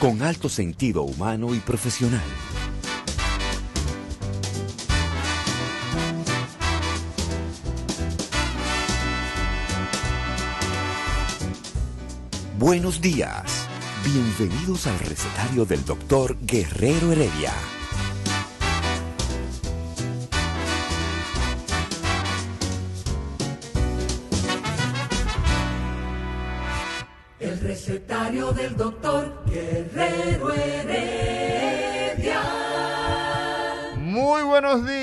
Con alto sentido humano y profesional. Buenos días. Bienvenidos al recetario del doctor Guerrero Heredia. El recetario del doctor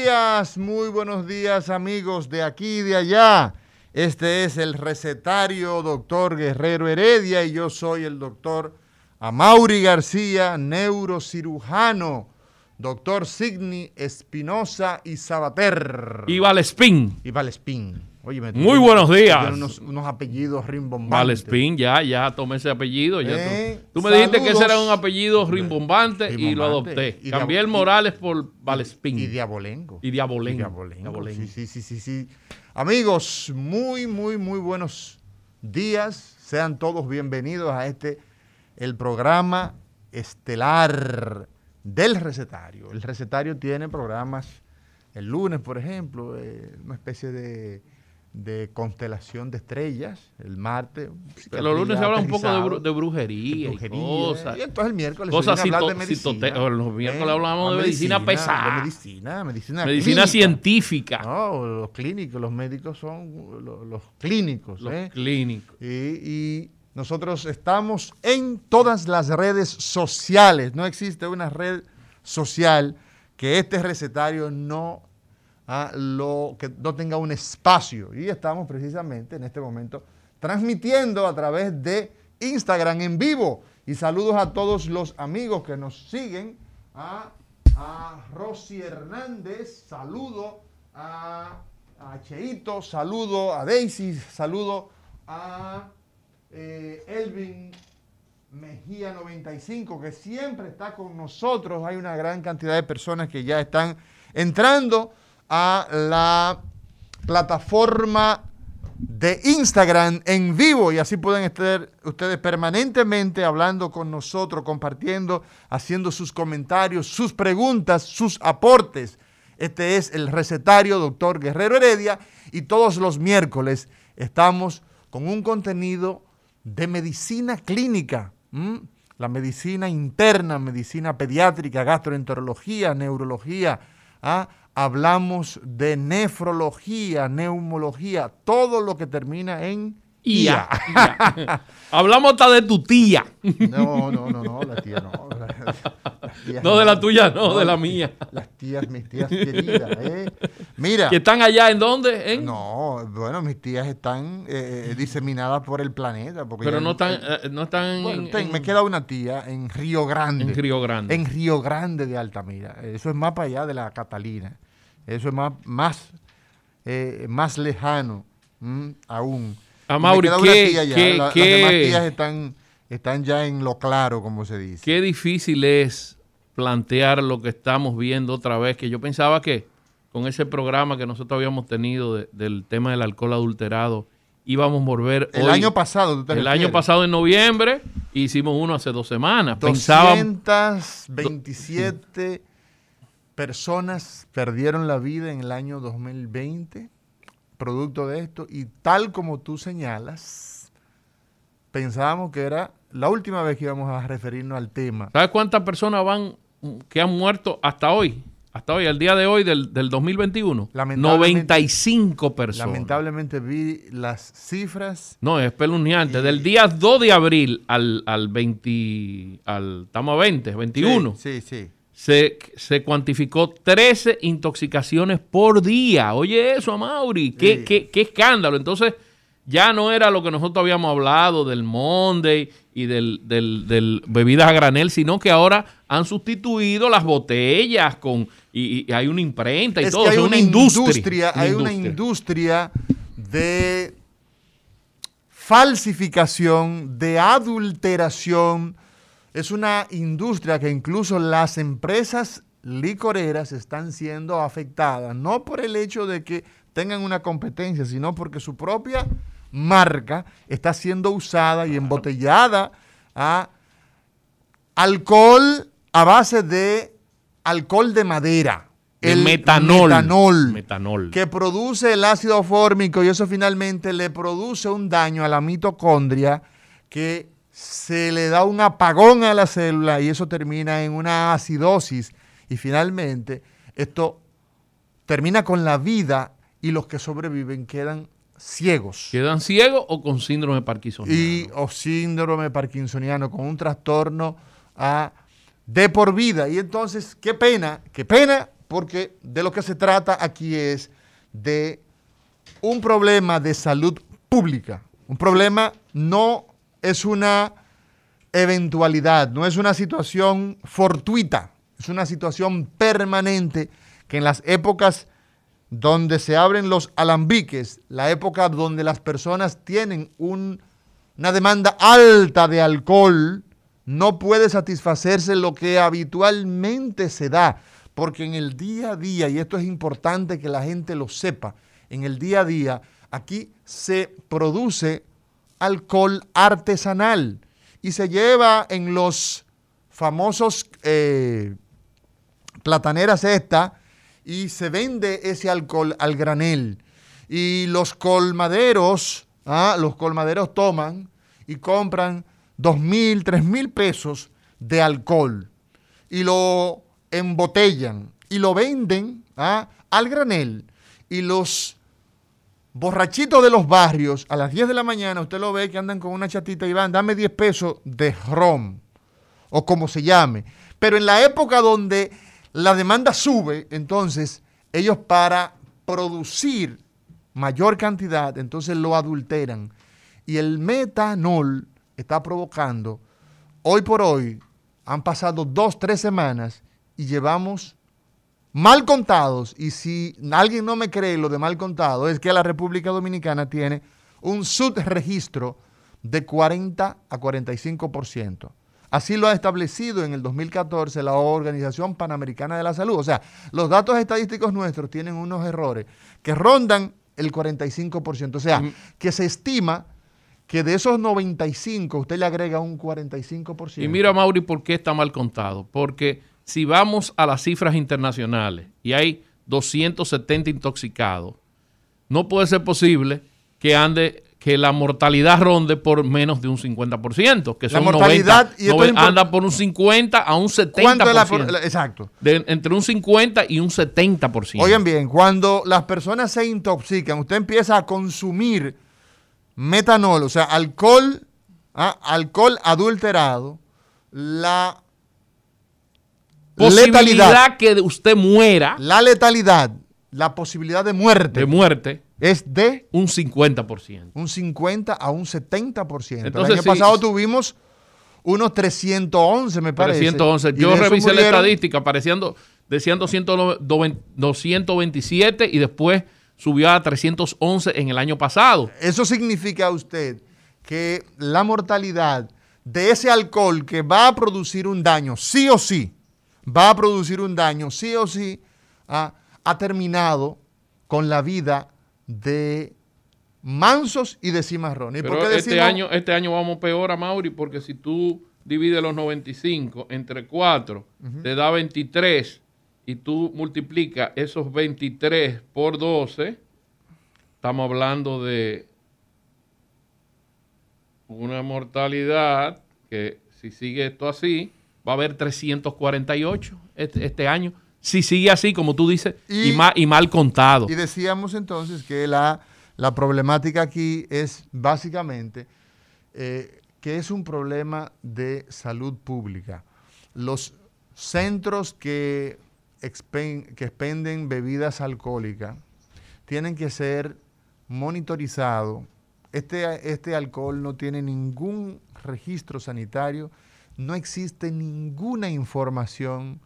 días, muy buenos días amigos de aquí y de allá. Este es el recetario doctor Guerrero Heredia y yo soy el doctor Amaury García, neurocirujano, doctor Signi Espinosa y Sabater. Y Valespín. Y Valespín. Óyeme, tú Muy buenos días. Unos, unos apellidos rimbombantes. Valespín, ya, ya tomé ese apellido. ya Eh, tú, tú me dijiste que ese era un apellido rimbombante, y lo adopté. Y Cambié el Morales por Valespín. Y diabolengo. Y diabolengo. Y diabolengo. Diabolengo. Sí, sí, sí, sí, sí. Amigos, muy, muy, muy buenos días. Sean todos bienvenidos a este, el programa estelar del recetario. El recetario tiene programas el lunes, por ejemplo, eh, una especie de, de constelación de estrellas. El martes. Pero los lunes se habla un poco de, aterrizado, bru- de brujería, brujería, y cosas. Y entonces el miércoles Cosas se hablar cito- de medicina. los miércoles hablamos de medicina pesada. De medicina, medicina Medicina científica. No, los clínicos, los médicos son lo- los, clínicos. Los ¿eh? clínicos. Y, y nosotros estamos en todas las redes sociales. No existe una red social que este recetario no, ah, lo, que no tenga un espacio. Y estamos precisamente en este momento transmitiendo a través de Instagram en vivo. Y saludos a todos los amigos que nos siguen. A, a Rosy Hernández, saludo a, a Cheito, saludo a Daisy, saludo a eh, Elvin Mejía 95, que siempre está con nosotros. Hay una gran cantidad de personas que ya están entrando a la plataforma de Instagram en vivo y así pueden estar ustedes permanentemente hablando con nosotros, compartiendo, haciendo sus comentarios, sus preguntas, sus aportes. Este es el recetario doctor Guerrero Heredia y todos los miércoles estamos con un contenido de medicina clínica, la medicina interna, medicina pediátrica, gastroenterología, neurología. ¿ah? Hablamos de nefrología, neumología, todo lo que termina en Ia. IA. Hablamos hasta de tu tía. No, no, no, no, la tía no. la- No de la tuya, no, de la mía. Las tías, mis tías queridas, ¿eh? Mira. ¿Que están allá en dónde? No, bueno, mis tías están eh, diseminadas por el planeta. Porque Pero no están, eh, no están Bueno, en, me queda una tía en Río Grande. en Río Grande. En Río Grande de Altamira. Eso es más para allá de la Catalina. Eso es más, más, eh, más lejano mm, aún. Ah, Y me Mauri, ¿qué- ya. qué- La- qué- Las demás tías están, están ya en lo claro, como se dice. Qué difícil es plantear lo que estamos viendo otra vez, que yo pensaba que con ese programa que nosotros habíamos tenido de- del tema del alcohol adulterado, íbamos a volver El hoy- año pasado, ¿tú te el refieres? año pasado en noviembre, hicimos uno hace dos semanas. Pensábamos, 227 personas perdieron la vida en el año 2020 producto de esto y tal como tú señalas, pensábamos que era la última vez que íbamos a referirnos al tema. ¿sabes cuántas personas van que han muerto hasta hoy? Hasta hoy, al día de hoy del, del 2021. Lamentablemente- 95 personas. Lamentablemente vi las cifras. No, es peluniante. Del día 2 de abril al, al 20, al, estamos a 20, 21, Sí, sí. sí. Se, se cuantificó 13 intoxicaciones por día. Oye eso, Mauri, qué, Sí. qué- qué escándalo. Entonces, ya no era lo que nosotros habíamos hablado del Monday y del, del, del bebidas a granel, sino que ahora han sustituido las botellas con y, y hay una imprenta y es todo. que hay una, industria. industria, hay una industria de falsificación, de adulteración. Es una industria que incluso las empresas licoreras están siendo afectadas, no por el hecho de que tengan una competencia, sino porque su propia marca está siendo usada y embotellada a alcohol a base de alcohol de madera. De metanol. metanol. Metanol. Que produce el ácido fórmico y eso finalmente le produce un daño a la mitocondria que se le da un apagón a la célula y eso termina en una acidosis y finalmente esto termina con la vida y los que sobreviven quedan ciegos. Quedan ciegos o con síndrome parkinsoniano. Y o síndrome parkinsoniano con un trastorno ah, de por vida. Y entonces, qué pena, qué pena, porque de lo que se trata aquí es de un problema de salud pública. Un problema no es una eventualidad, no es una situación fortuita, es una situación permanente que en las épocas donde se abren los alambiques, la época donde las personas tienen un- una demanda alta de alcohol, no puede satisfacerse lo que habitualmente se da, porque en el día a día, y esto es importante que la gente lo sepa, en el día a día aquí se produce alcohol artesanal y se lleva en los famosos eh, plataneras esta y se vende ese alcohol al granel. Y los colmaderos, ah, los colmaderos toman y compran dos mil, tres mil pesos de alcohol y lo embotellan y lo venden ah, al granel. Y los borrachitos de los barrios, a las 10 de la mañana, usted lo ve que andan con una chatita y van, dame 10 pesos de rom o como se llame. Pero en la época donde la demanda sube, entonces ellos para producir mayor cantidad, entonces lo adulteran. Y el metanol está provocando, hoy por hoy, han pasado dos, tres semanas y llevamos mal contados, y si alguien no me cree lo de mal contado, es que la República Dominicana tiene un subregistro de 40 a 45%. Así lo ha establecido en el 2014 la Organización Panamericana de la Salud. O sea, los datos estadísticos nuestros tienen unos errores que rondan el 45%. O sea, que se estima que de esos 95 usted le agrega un 45%. Y mira, Mauri, ¿por qué está mal contado? Porque si vamos a las cifras internacionales y hay 270 intoxicados, no puede ser posible que ande que la mortalidad ronde por menos de un 50%, que La son mortalidad, 90, y esto anda por un 50 a un 70%. ¿Cuánto es la por- la- exacto. De- entre un 50 y un 70%. Oigan bien, cuando las personas se intoxican, usted empieza a consumir metanol, o sea, alcohol, ah, alcohol adulterado, la posibilidad letalidad, que usted muera la letalidad, la posibilidad de muerte de muerte, es de un 50%. un 50 a un 70%. Entonces, el año pasado sí. tuvimos unos 311, me parece. 311. y Yo revisé la estadística, apareciendo, decían 200 227 y después subió a 311 en el año pasado. Eso significa a usted que la mortalidad de ese alcohol que va a producir un daño, sí o sí, va a producir un daño, sí o sí, ah, ha terminado con la vida de mansos y de cimarrones. ¿Y por Pero qué este año, este año vamos peor a Mauri, porque si tú divides los 95 entre 4, te da 23, y tú multiplicas esos 23 por 12, estamos hablando de una mortalidad que si sigue esto así, va a haber 348 este, este año. Si sigue así, como tú dices, y, Y- ma- y mal contado. Y decíamos entonces que la, la problemática aquí es básicamente eh, que es un problema de salud pública. Los centros que, expen- que expenden bebidas alcohólicas tienen que ser monitorizados Este, este alcohol no tiene ningún registro sanitario, no existe ninguna información.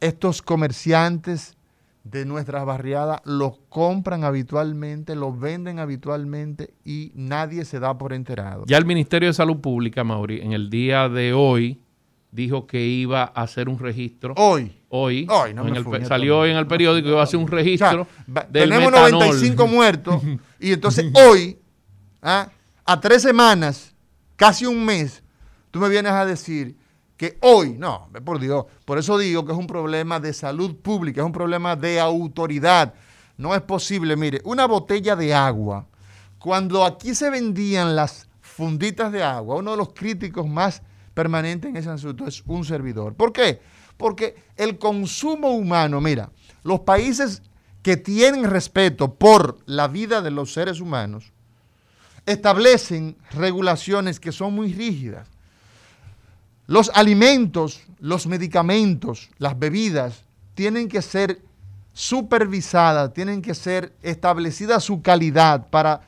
Estos comerciantes de nuestras barriadas lo compran habitualmente, lo venden habitualmente y nadie se da por enterado. Ya el Ministerio de Salud Pública, Mauri, en el día de hoy dijo que iba a hacer un registro. Hoy. Hoy. Hoy, no en me el fui, salió hoy en el periódico que iba a hacer un O sea, registro del tenemos metanol. 95 muertos y entonces hoy, ah, a tres semanas, casi un mes, tú me vienes a decir que hoy, no, por Dios, por eso digo que es un problema de salud pública, es un problema de autoridad. No es posible, mire, una botella de agua, cuando aquí se vendían las funditas de agua, uno de los críticos más permanentes en ese asunto es un servidor. ¿Por qué? Porque el consumo humano, mira, los países que tienen respeto por la vida de los seres humanos, establecen regulaciones que son muy rígidas. Los alimentos, los medicamentos, las bebidas tienen que ser supervisadas, tienen que ser establecida su calidad para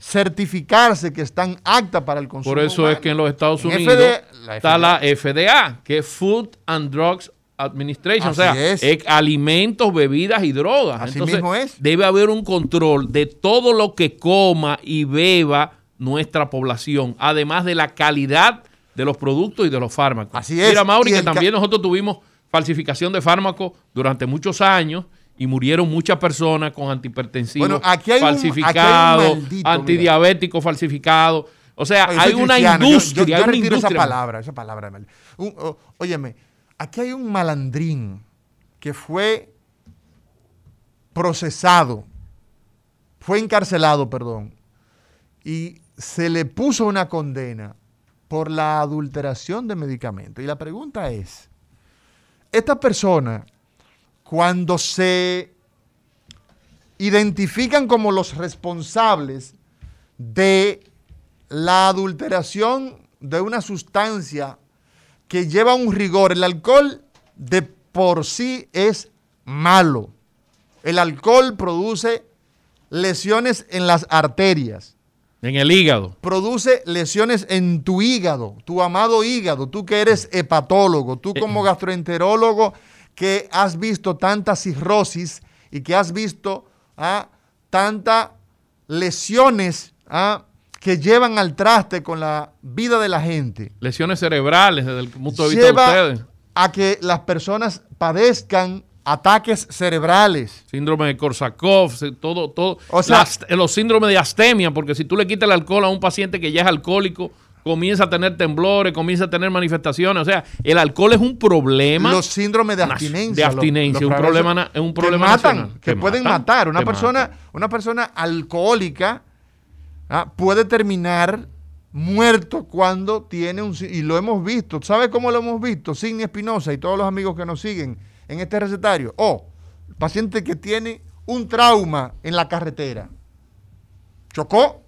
certificarse que están aptas para el consumo. Por eso humano. es que en los Estados Unidos FDA la está la FDA, que es Food and Drugs Administration, Así o sea, es. es alimentos, bebidas y drogas. Así Entonces, mismo es. debe haber un control de todo lo que coma y beba nuestra población, además de la calidad de los productos y de los fármacos. Así es. Mira, Mauri, que también nosotros tuvimos falsificación de fármacos durante muchos años y murieron muchas personas con antihipertensivos Bueno, aquí hay un- aquí hay un falsificados, maldito, mira. antidiabéticos falsificados. O sea, Oye, hay una yo- industria, Yo, yo hay una retiro esa palabra, esa palabra. Un- óyeme, aquí hay un malandrín que fue procesado, fue encarcelado, perdón, y se le puso una condena por la adulteración de medicamentos. Y la pregunta es, esta persona, cuando se identifican como los responsables de la adulteración de una sustancia que lleva un rigor. El alcohol de por sí es malo. El alcohol produce lesiones en las arterias, En el hígado. produce lesiones en tu hígado, tu amado hígado, tú que eres hepatólogo, tú como gastroenterólogo que has visto tanta cirrosis y que has visto ah, tantas lesiones ah, que llevan al traste con la vida de la gente. Lesiones cerebrales desde el punto de vista de ustedes. a que las personas padezcan ataques cerebrales. Síndrome de Korsakoff, todo, todo. O sea- Las- los síndromes de astemia, porque si tú le quitas el alcohol a un paciente que ya es alcohólico, comienza a tener temblores, comienza a tener manifestaciones. O sea, el alcohol es un problema. Los síndromes de abstinencia. de abstinencia, un problema es un que problema matan, nacional. que Que pueden matan, matar. Una que persona, matan. una persona alcohólica ah, puede terminar muerto cuando tiene un... Y lo hemos visto. ¿Sabe cómo lo hemos visto? Sidney Espinosa y todos los amigos que nos siguen en este recetario. O paciente que tiene un trauma en la carretera. Chocó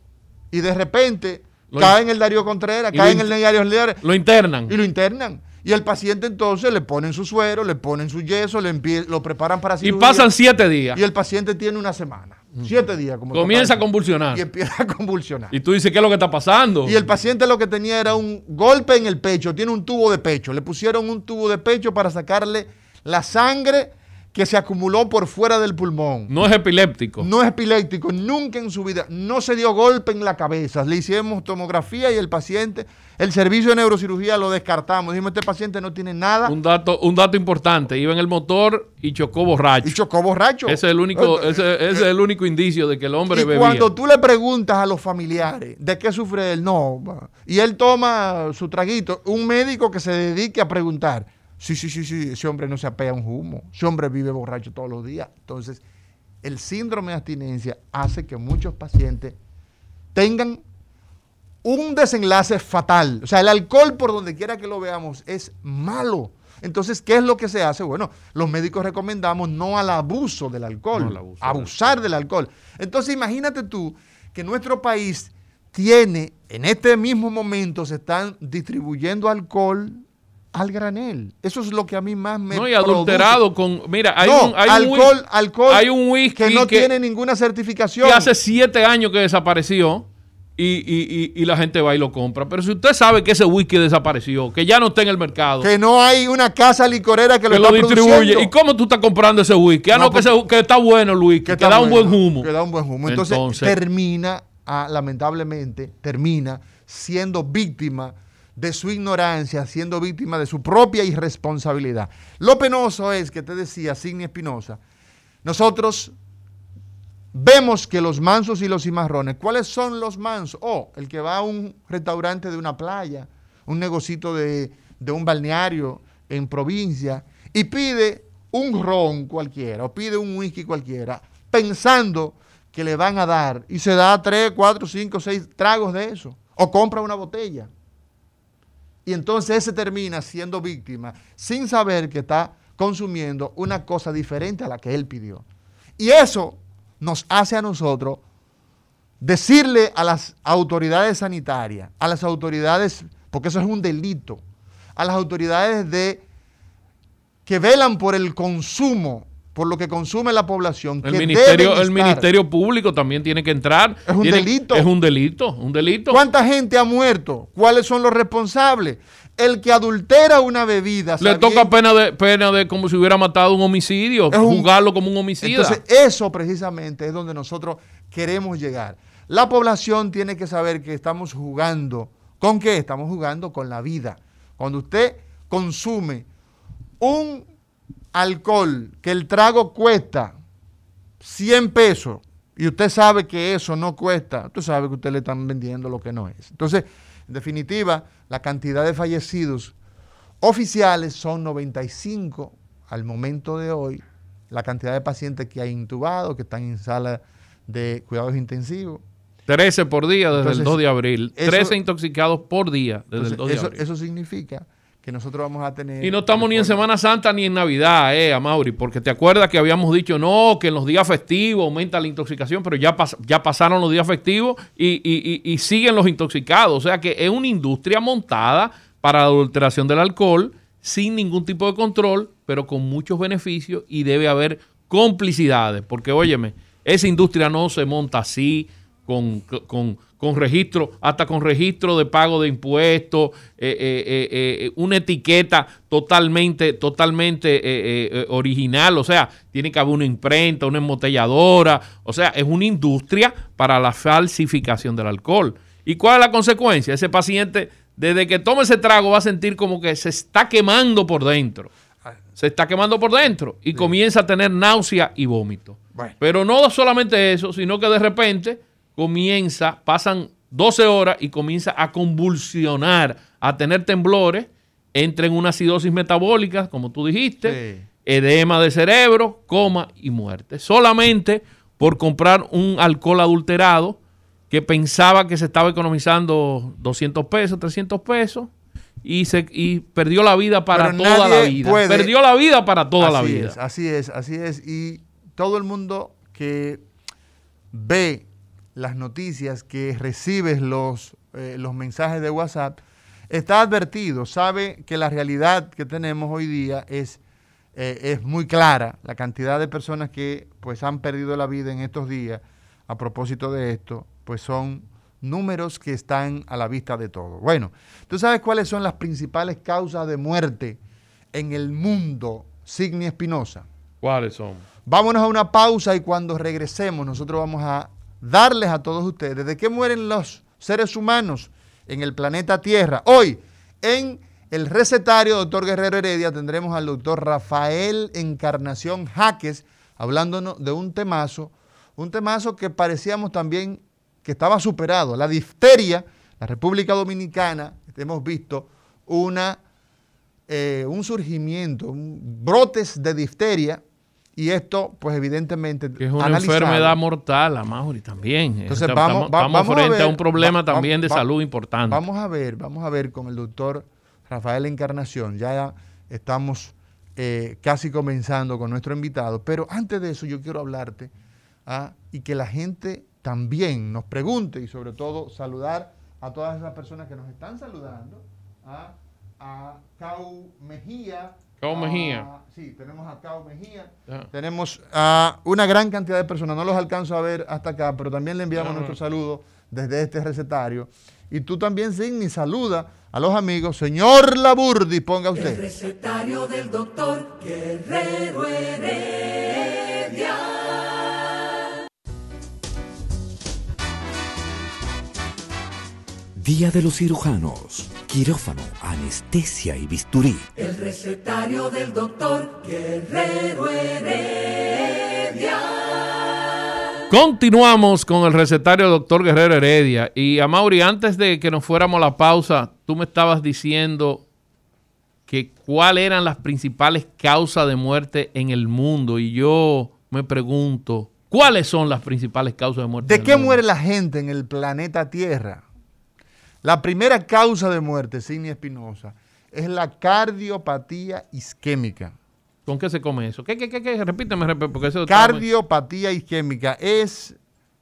y de repente Lo cae en el Darío Contreras, y cae en el Diario Diario Lo internan. y lo internan. Y el paciente entonces le ponen su suero, le ponen su yeso, le lo preparan para Y cirugía. pasan siete días. Y el paciente tiene una semana, siete días. Como Comienza a convulsionar. Y empieza a convulsionar. Y tú dices, ¿qué es lo que está pasando? Y el paciente lo que tenía era un golpe en el pecho, tiene un tubo de pecho. Le pusieron un tubo de pecho para sacarle la sangre que se acumuló por fuera del pulmón. No es epiléptico. No es epiléptico, nunca en su vida, no se dio golpe en la cabeza. Le hicimos tomografía y el paciente, el servicio de neurocirugía lo descartamos. Dijimos, este paciente no tiene nada Un dato, un dato importante. Iba en el motor y chocó borracho. y chocó borracho. Ese es el único, ese, ese es el único indicio de que el hombre y bebía. cuando tú le preguntas a los familiares de qué sufre él, no, y él toma su traguito, un médico que se dedique a preguntar, sí, sí, sí, sí, ese hombre no se apea un humo, ese hombre vive borracho todos los días. Entonces, el síndrome de abstinencia hace que muchos pacientes tengan un desenlace fatal. O sea, el alcohol, por donde quiera que lo veamos, es malo. Entonces, ¿qué es lo que se hace? Bueno, los médicos recomendamos no al abuso del alcohol, No al abuso del abusar del alcohol. Entonces, imagínate tú que nuestro país tiene, en este mismo momento, se están distribuyendo alcohol al granel. Eso es lo que a mí más me no, y produce. adulterado con. Mira, hay no, un. Hay alcohol, alcohol hay un whisky que no que- tiene ninguna certificación. que hace siete años que desapareció y, y- y- y la gente va y lo compra. Pero si usted sabe que ese whisky desapareció, que ya no está en el mercado, Que no hay una casa licorera que, que lo, lo está distribuye. produciendo. ¿Y cómo tú estás comprando ese whisky? Ah, No, no, que, pues- ese- que está bueno el whisky, que, da un buen bueno, humo. Que da un buen humo. Entonces, Entonces- termina, ah, lamentablemente, termina siendo víctima de su ignorancia, siendo víctima de su propia irresponsabilidad. Lo penoso es que te decía Sidney Espinosa, nosotros vemos que los mansos y los cimarrones, ¿cuáles son los mansos? Oh, el que va a un restaurante de una playa, un negocito de, de un balneario en provincia y pide un ron cualquiera o pide un whisky cualquiera, pensando que le van a dar y se da tres, cuatro, cinco, seis tragos de eso o compra una botella. Y entonces ese termina siendo víctima sin saber que está consumiendo una cosa diferente a la que él pidió. Y eso nos hace a nosotros decirle a las autoridades sanitarias, a las autoridades, porque eso es un delito, a las autoridades de que velan por el consumo, por lo que consume la población. El que ministerio, el ministerio público también tiene que entrar. Es un Tiene- delito. Es un delito, un delito. ¿Cuánta gente ha muerto? ¿Cuáles son los responsables? El que adultera una bebida. Le toca pena de, pena de como si hubiera matado un homicidio, Es un- jugarlo como un homicida. Entonces, eso precisamente es donde nosotros queremos llegar. La población tiene que saber que estamos jugando. ¿Con qué? Estamos jugando con la vida. Cuando usted consume un alcohol que el trago cuesta 100 pesos y usted sabe que eso no cuesta, usted sabe que usted le están vendiendo lo que no es. Entonces, en definitiva, la cantidad de fallecidos oficiales son 95 al momento de hoy. La cantidad de pacientes que hay intubados, que están en sala de cuidados intensivos. 13 por día desde Entonces, el 2 de abril. eso- 13 intoxicados por día desde el 2 de eso, abril. eso significa que nosotros vamos a tener... Y no estamos ni en Semana Santa ni en Navidad, eh, Amaury, porque te acuerdas que habíamos dicho, no, que en los días festivos aumenta la intoxicación, pero ya, pas- ya pasaron los días festivos y, y- y- y siguen los intoxicados. O sea que es una industria montada para la adulteración del alcohol sin ningún tipo de control, pero con muchos beneficios y debe haber complicidades, porque óyeme, esa industria no se monta así, con, con, con registro, hasta con registro de pago de impuestos, eh, eh, eh, una etiqueta totalmente, totalmente original, o sea, tiene que haber una imprenta, una embotelladora, o sea, es una industria para la falsificación del alcohol. ¿Y cuál es la consecuencia? Ese paciente, desde que toma ese trago, va a sentir como que se está quemando por dentro. Se está quemando por dentro y comienza a tener náusea y vómito. Bueno. Pero no solamente eso, sino que de repente comienza, pasan 12 horas y comienza a convulsionar, a tener temblores, entra en una acidosis metabólica, como tú dijiste, Sí. edema de cerebro, coma y muerte. Solamente por comprar un alcohol adulterado que pensaba que se estaba economizando 200 pesos, 300 pesos. Y, se, y perdió la vida para Pero toda la vida. puede- Perdió la vida para toda la vida. es, así es, así es. Y todo el mundo que ve las noticias, que recibe los, eh, los mensajes de WhatsApp, está advertido, sabe que la realidad que tenemos hoy día es, eh, es muy clara. La cantidad de personas que pues han perdido la vida en estos días a propósito de esto, pues son números que están a la vista de todos. Bueno, ¿tú sabes cuáles son las principales causas de muerte en el mundo, Signi Espinosa? ¿Cuáles son? Vámonos a una pausa y cuando regresemos nosotros vamos a darles a todos ustedes de qué mueren los seres humanos en el planeta Tierra. Hoy, en el recetario doctor Guerrero Heredia, tendremos al doctor Rafael Encarnación Jaques hablándonos de un temazo, un temazo que parecíamos también que estaba superado. La difteria, la República Dominicana, hemos visto una, eh, un surgimiento, un- brotes de difteria, y esto, pues evidentemente, Que es una analizado. enfermedad mortal, Amaury, también. Entonces Estamos- vamos, estamos vamos frente a, ver- un problema va- va- también de va- salud importante. Vamos a ver, vamos a ver con el doctor Rafael Encarnación. Ya estamos eh, casi comenzando con nuestro invitado, pero antes de eso yo quiero hablarte ah, y que la gente también nos pregunte y sobre todo saludar a todas esas personas que nos están saludando. ah, a Cau Mejía. Cau a- Mejía. sí, tenemos a Cau Mejía. Ya. Tenemos a una gran cantidad de personas, no los alcanzo a ver hasta acá, pero también le enviamos No, no. nuestro saludo desde este recetario. Y tú también, Sidney, saluda a los amigos. Señor Laburdi, ponga El usted. recetario del doctor Guerrero Heredia. Día de los cirujanos. Quirófano, anestesia y bisturí. El recetario del doctor Guerrero Heredia. Continuamos con el recetario del doctor Guerrero Heredia. Y a Mauri, antes de que nos fuéramos a la pausa, tú me estabas diciendo que cuáles eran las principales causas de muerte en el mundo. Y yo me pregunto, ¿cuáles son las principales causas de muerte? ¿De en el qué mundo? muere la gente en el planeta Tierra? La primera causa de muerte, Sidney Espinosa, es la cardiopatía isquémica. ¿Con qué se come eso? ¿Qué, qué, qué? qué? Repíteme, porque eso muy- Cardiopatía isquémica es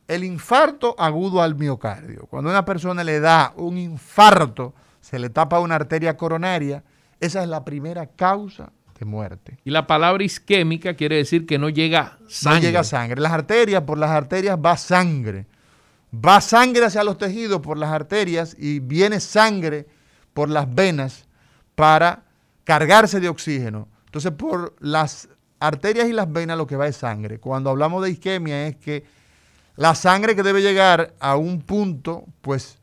el infarto agudo al miocardio. Cuando a una persona le da un infarto, se le tapa una arteria coronaria, esa es la primera causa de muerte. Y la palabra isquémica quiere decir que no llega sangre. No llega sangre. Las arterias, por las arterias va sangre. Va sangre hacia los tejidos por las arterias y viene sangre por las venas para cargarse de oxígeno. Entonces, por las arterias y las venas lo que va es sangre. Cuando hablamos de isquemia es que la sangre que debe llegar a un punto, pues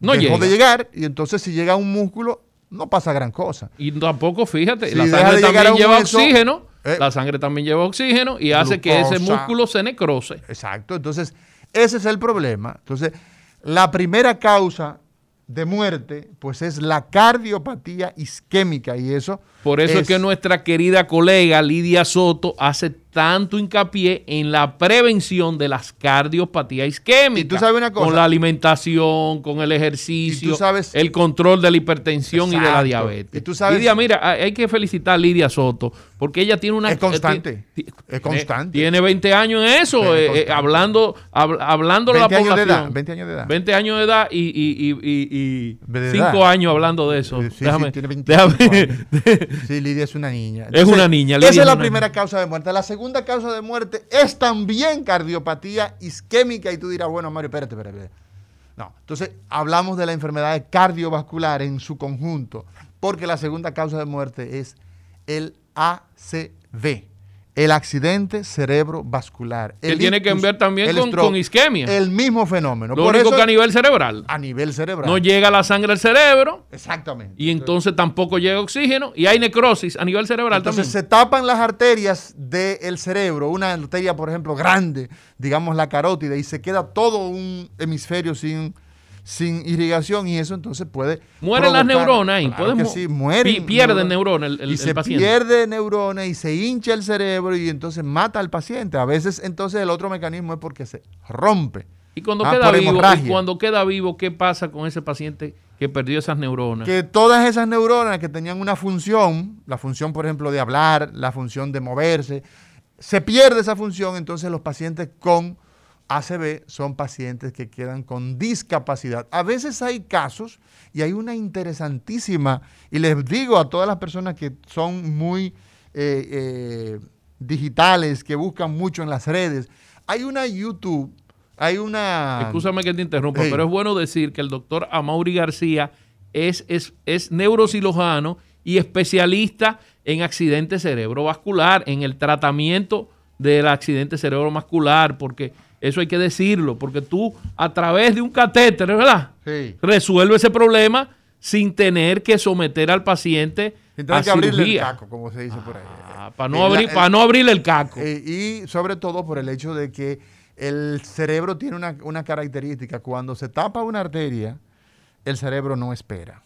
No dejó llega. de llegar y entonces si llega a un músculo no pasa gran cosa. Y tampoco, fíjate, Si la sangre de llegar a también un lleva hueso, oxígeno. eh, la sangre también lleva oxígeno y hace que ese músculo se necrose. Exacto. Entonces, ese es el problema. Entonces, la primera causa de muerte, pues es la cardiopatía isquémica y eso. Por eso es, que nuestra querida colega Lidia Soto hace tanto hincapié en la prevención de las cardiopatías isquémicas. Y tú sabes una cosa. Con la alimentación, con el ejercicio, tú sabes- el control de la hipertensión y de la Exacto. diabetes. Y tú sabes- Lidia, mira, hay que felicitar a Lidia Soto porque ella tiene una... Es constante. ti- ti- Es constante. Tiene 20 años en eso, Es eh, eh, constante. hablando, hab- hablando a la 20 años de población. edad, 20 años de edad. 20 años de edad y, y, y, y, y De cinco edad. años hablando de eso. Sí, sí, déjame, tiene 25 déjame- años. Sí, Lidia es una niña. Es una niña, Lidia esa es es la primera niña. causa de muerte. La segunda causa de muerte es también cardiopatía isquémica. Y tú dirás, bueno, Mario, espérate, espérate. espérate. No, entonces hablamos de la enfermedad cardiovascular en su conjunto, porque la segunda causa de muerte es el ACV, el accidente cerebrovascular. Que El tiene que ver también con- stroke, con isquemia. El mismo fenómeno. Lo Por único eso, que a nivel cerebral. a nivel cerebral. No llega la sangre al cerebro Exactamente. y entonces tampoco llega oxígeno y hay necrosis a nivel cerebral Entonces también. se tapan las arterias del cerebro, una arteria, por ejemplo, grande, digamos la carótida, y se queda todo un hemisferio sin, sin irrigación y eso entonces puede... Mueren las neuronas ahí. Claro pueden sí, mueren. pi- pierden neuronas el, el- y el se paciente. pierde neuronas y se hincha el cerebro y entonces mata al paciente. A veces entonces el otro mecanismo es porque se rompe. Y cuando Ah, queda vivo, y cuando queda vivo, ¿qué pasa con ese paciente que perdió esas neuronas? que todas esas neuronas que tenían una función, la función, por ejemplo, de hablar, la función de moverse, se pierde esa función, entonces los pacientes con ACV son pacientes que quedan con discapacidad. A veces hay casos, y hay una interesantísima, y les digo a todas las personas que son muy eh, eh, digitales, que buscan mucho en las redes, hay una YouTube, hay una... Escúchame que te interrumpa, pero es bueno decir que el doctor Amaury García es, es, es neurocirujano y especialista en accidente cerebrovascular, en el tratamiento del accidente cerebrovascular, porque eso hay que decirlo, porque tú a través de un catéter, ¿verdad? Sí. Resuelve ese problema sin tener que someter al paciente Sin a tener que abrirle el cirugía. caco, como se dice por ahí. para Eh, no, abrir, el- pa' no abrirle el caco. Eh, y sobre todo por el hecho de que el cerebro tiene una, una característica. Cuando se tapa una arteria, el cerebro no espera.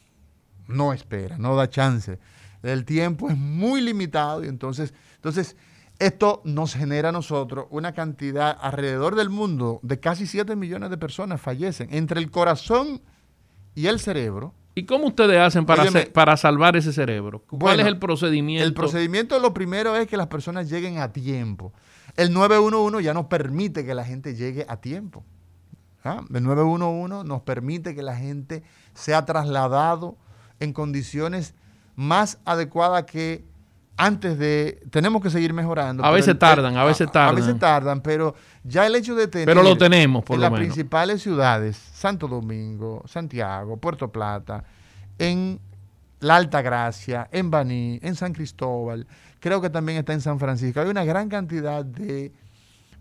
No espera, no da chance. El tiempo es muy limitado y entonces, entonces esto nos genera a nosotros una cantidad alrededor del mundo de casi 7 millones de personas fallecen entre el corazón y el cerebro. ¿Y cómo ustedes hacen para, Óyeme. hacer- para salvar ese cerebro? ¿Cuál Bueno, es el procedimiento? El procedimiento lo primero es que las personas lleguen a tiempo. El 911 ya no permite que la gente llegue a tiempo. ¿Ah? El 911 nos permite que la gente sea trasladado en condiciones más adecuadas que antes de, tenemos que seguir mejorando. A veces tardan, a veces tardan. A, veces tardan, pero ya el hecho de tener... Pero lo tenemos, por en lo las menos. principales ciudades, Santo Domingo, Santiago, Puerto Plata, en La Alta Gracia, en Baní, en San Cristóbal, creo que también está en San Francisco. Hay una gran cantidad de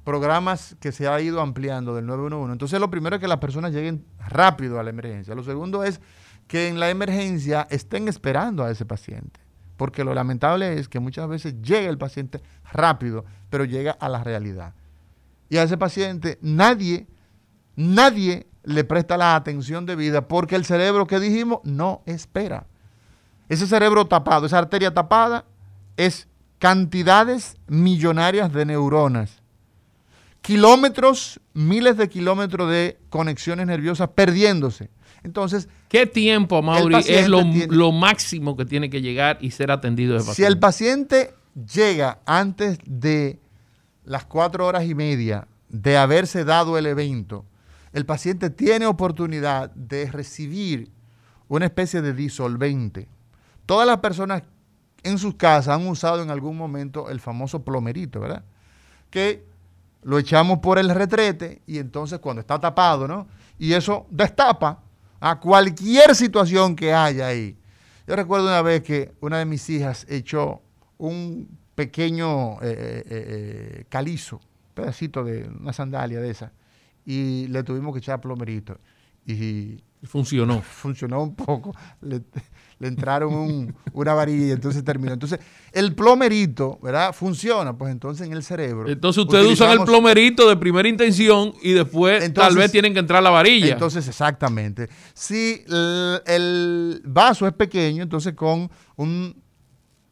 programas que se ha ido ampliando del 911. Entonces, lo primero es que las personas lleguen rápido a la emergencia. Lo segundo es que en la emergencia estén esperando a ese paciente. Porque lo lamentable es que muchas veces llega el paciente rápido, pero llega a la realidad. Y a ese paciente nadie, nadie le presta la atención debida porque el cerebro que dijimos no espera. Ese cerebro tapado, esa arteria tapada, es cantidades millonarias de neuronas. Kilómetros, miles de kilómetros de conexiones nerviosas perdiéndose. Entonces, ¿qué tiempo, Mauri, es lo, tiene- lo máximo que tiene que llegar y ser atendido si el paciente llega antes de las cuatro horas y media de haberse dado el evento, el paciente tiene oportunidad de recibir una especie de disolvente. Todas las personas en sus casas han usado en algún momento el famoso plomerito, ¿verdad? Que lo echamos por el retrete y entonces cuando está tapado, ¿no? Y eso destapa a cualquier situación que haya ahí. Yo recuerdo una vez que una de mis hijas echó un pequeño eh, eh, eh, calizo, pedacito de una sandalia de esa, y le tuvimos que echar plomerito. Y Funcionó. funcionó un poco, le, le entraron un- una varilla y entonces terminó. Entonces, el plomerito, ¿verdad? Funciona, pues entonces en el cerebro. Entonces ustedes usan el plomerito de primera intención y después tal vez tienen que entrar la varilla. Entonces, exactamente. Si el, el vaso es pequeño, entonces con un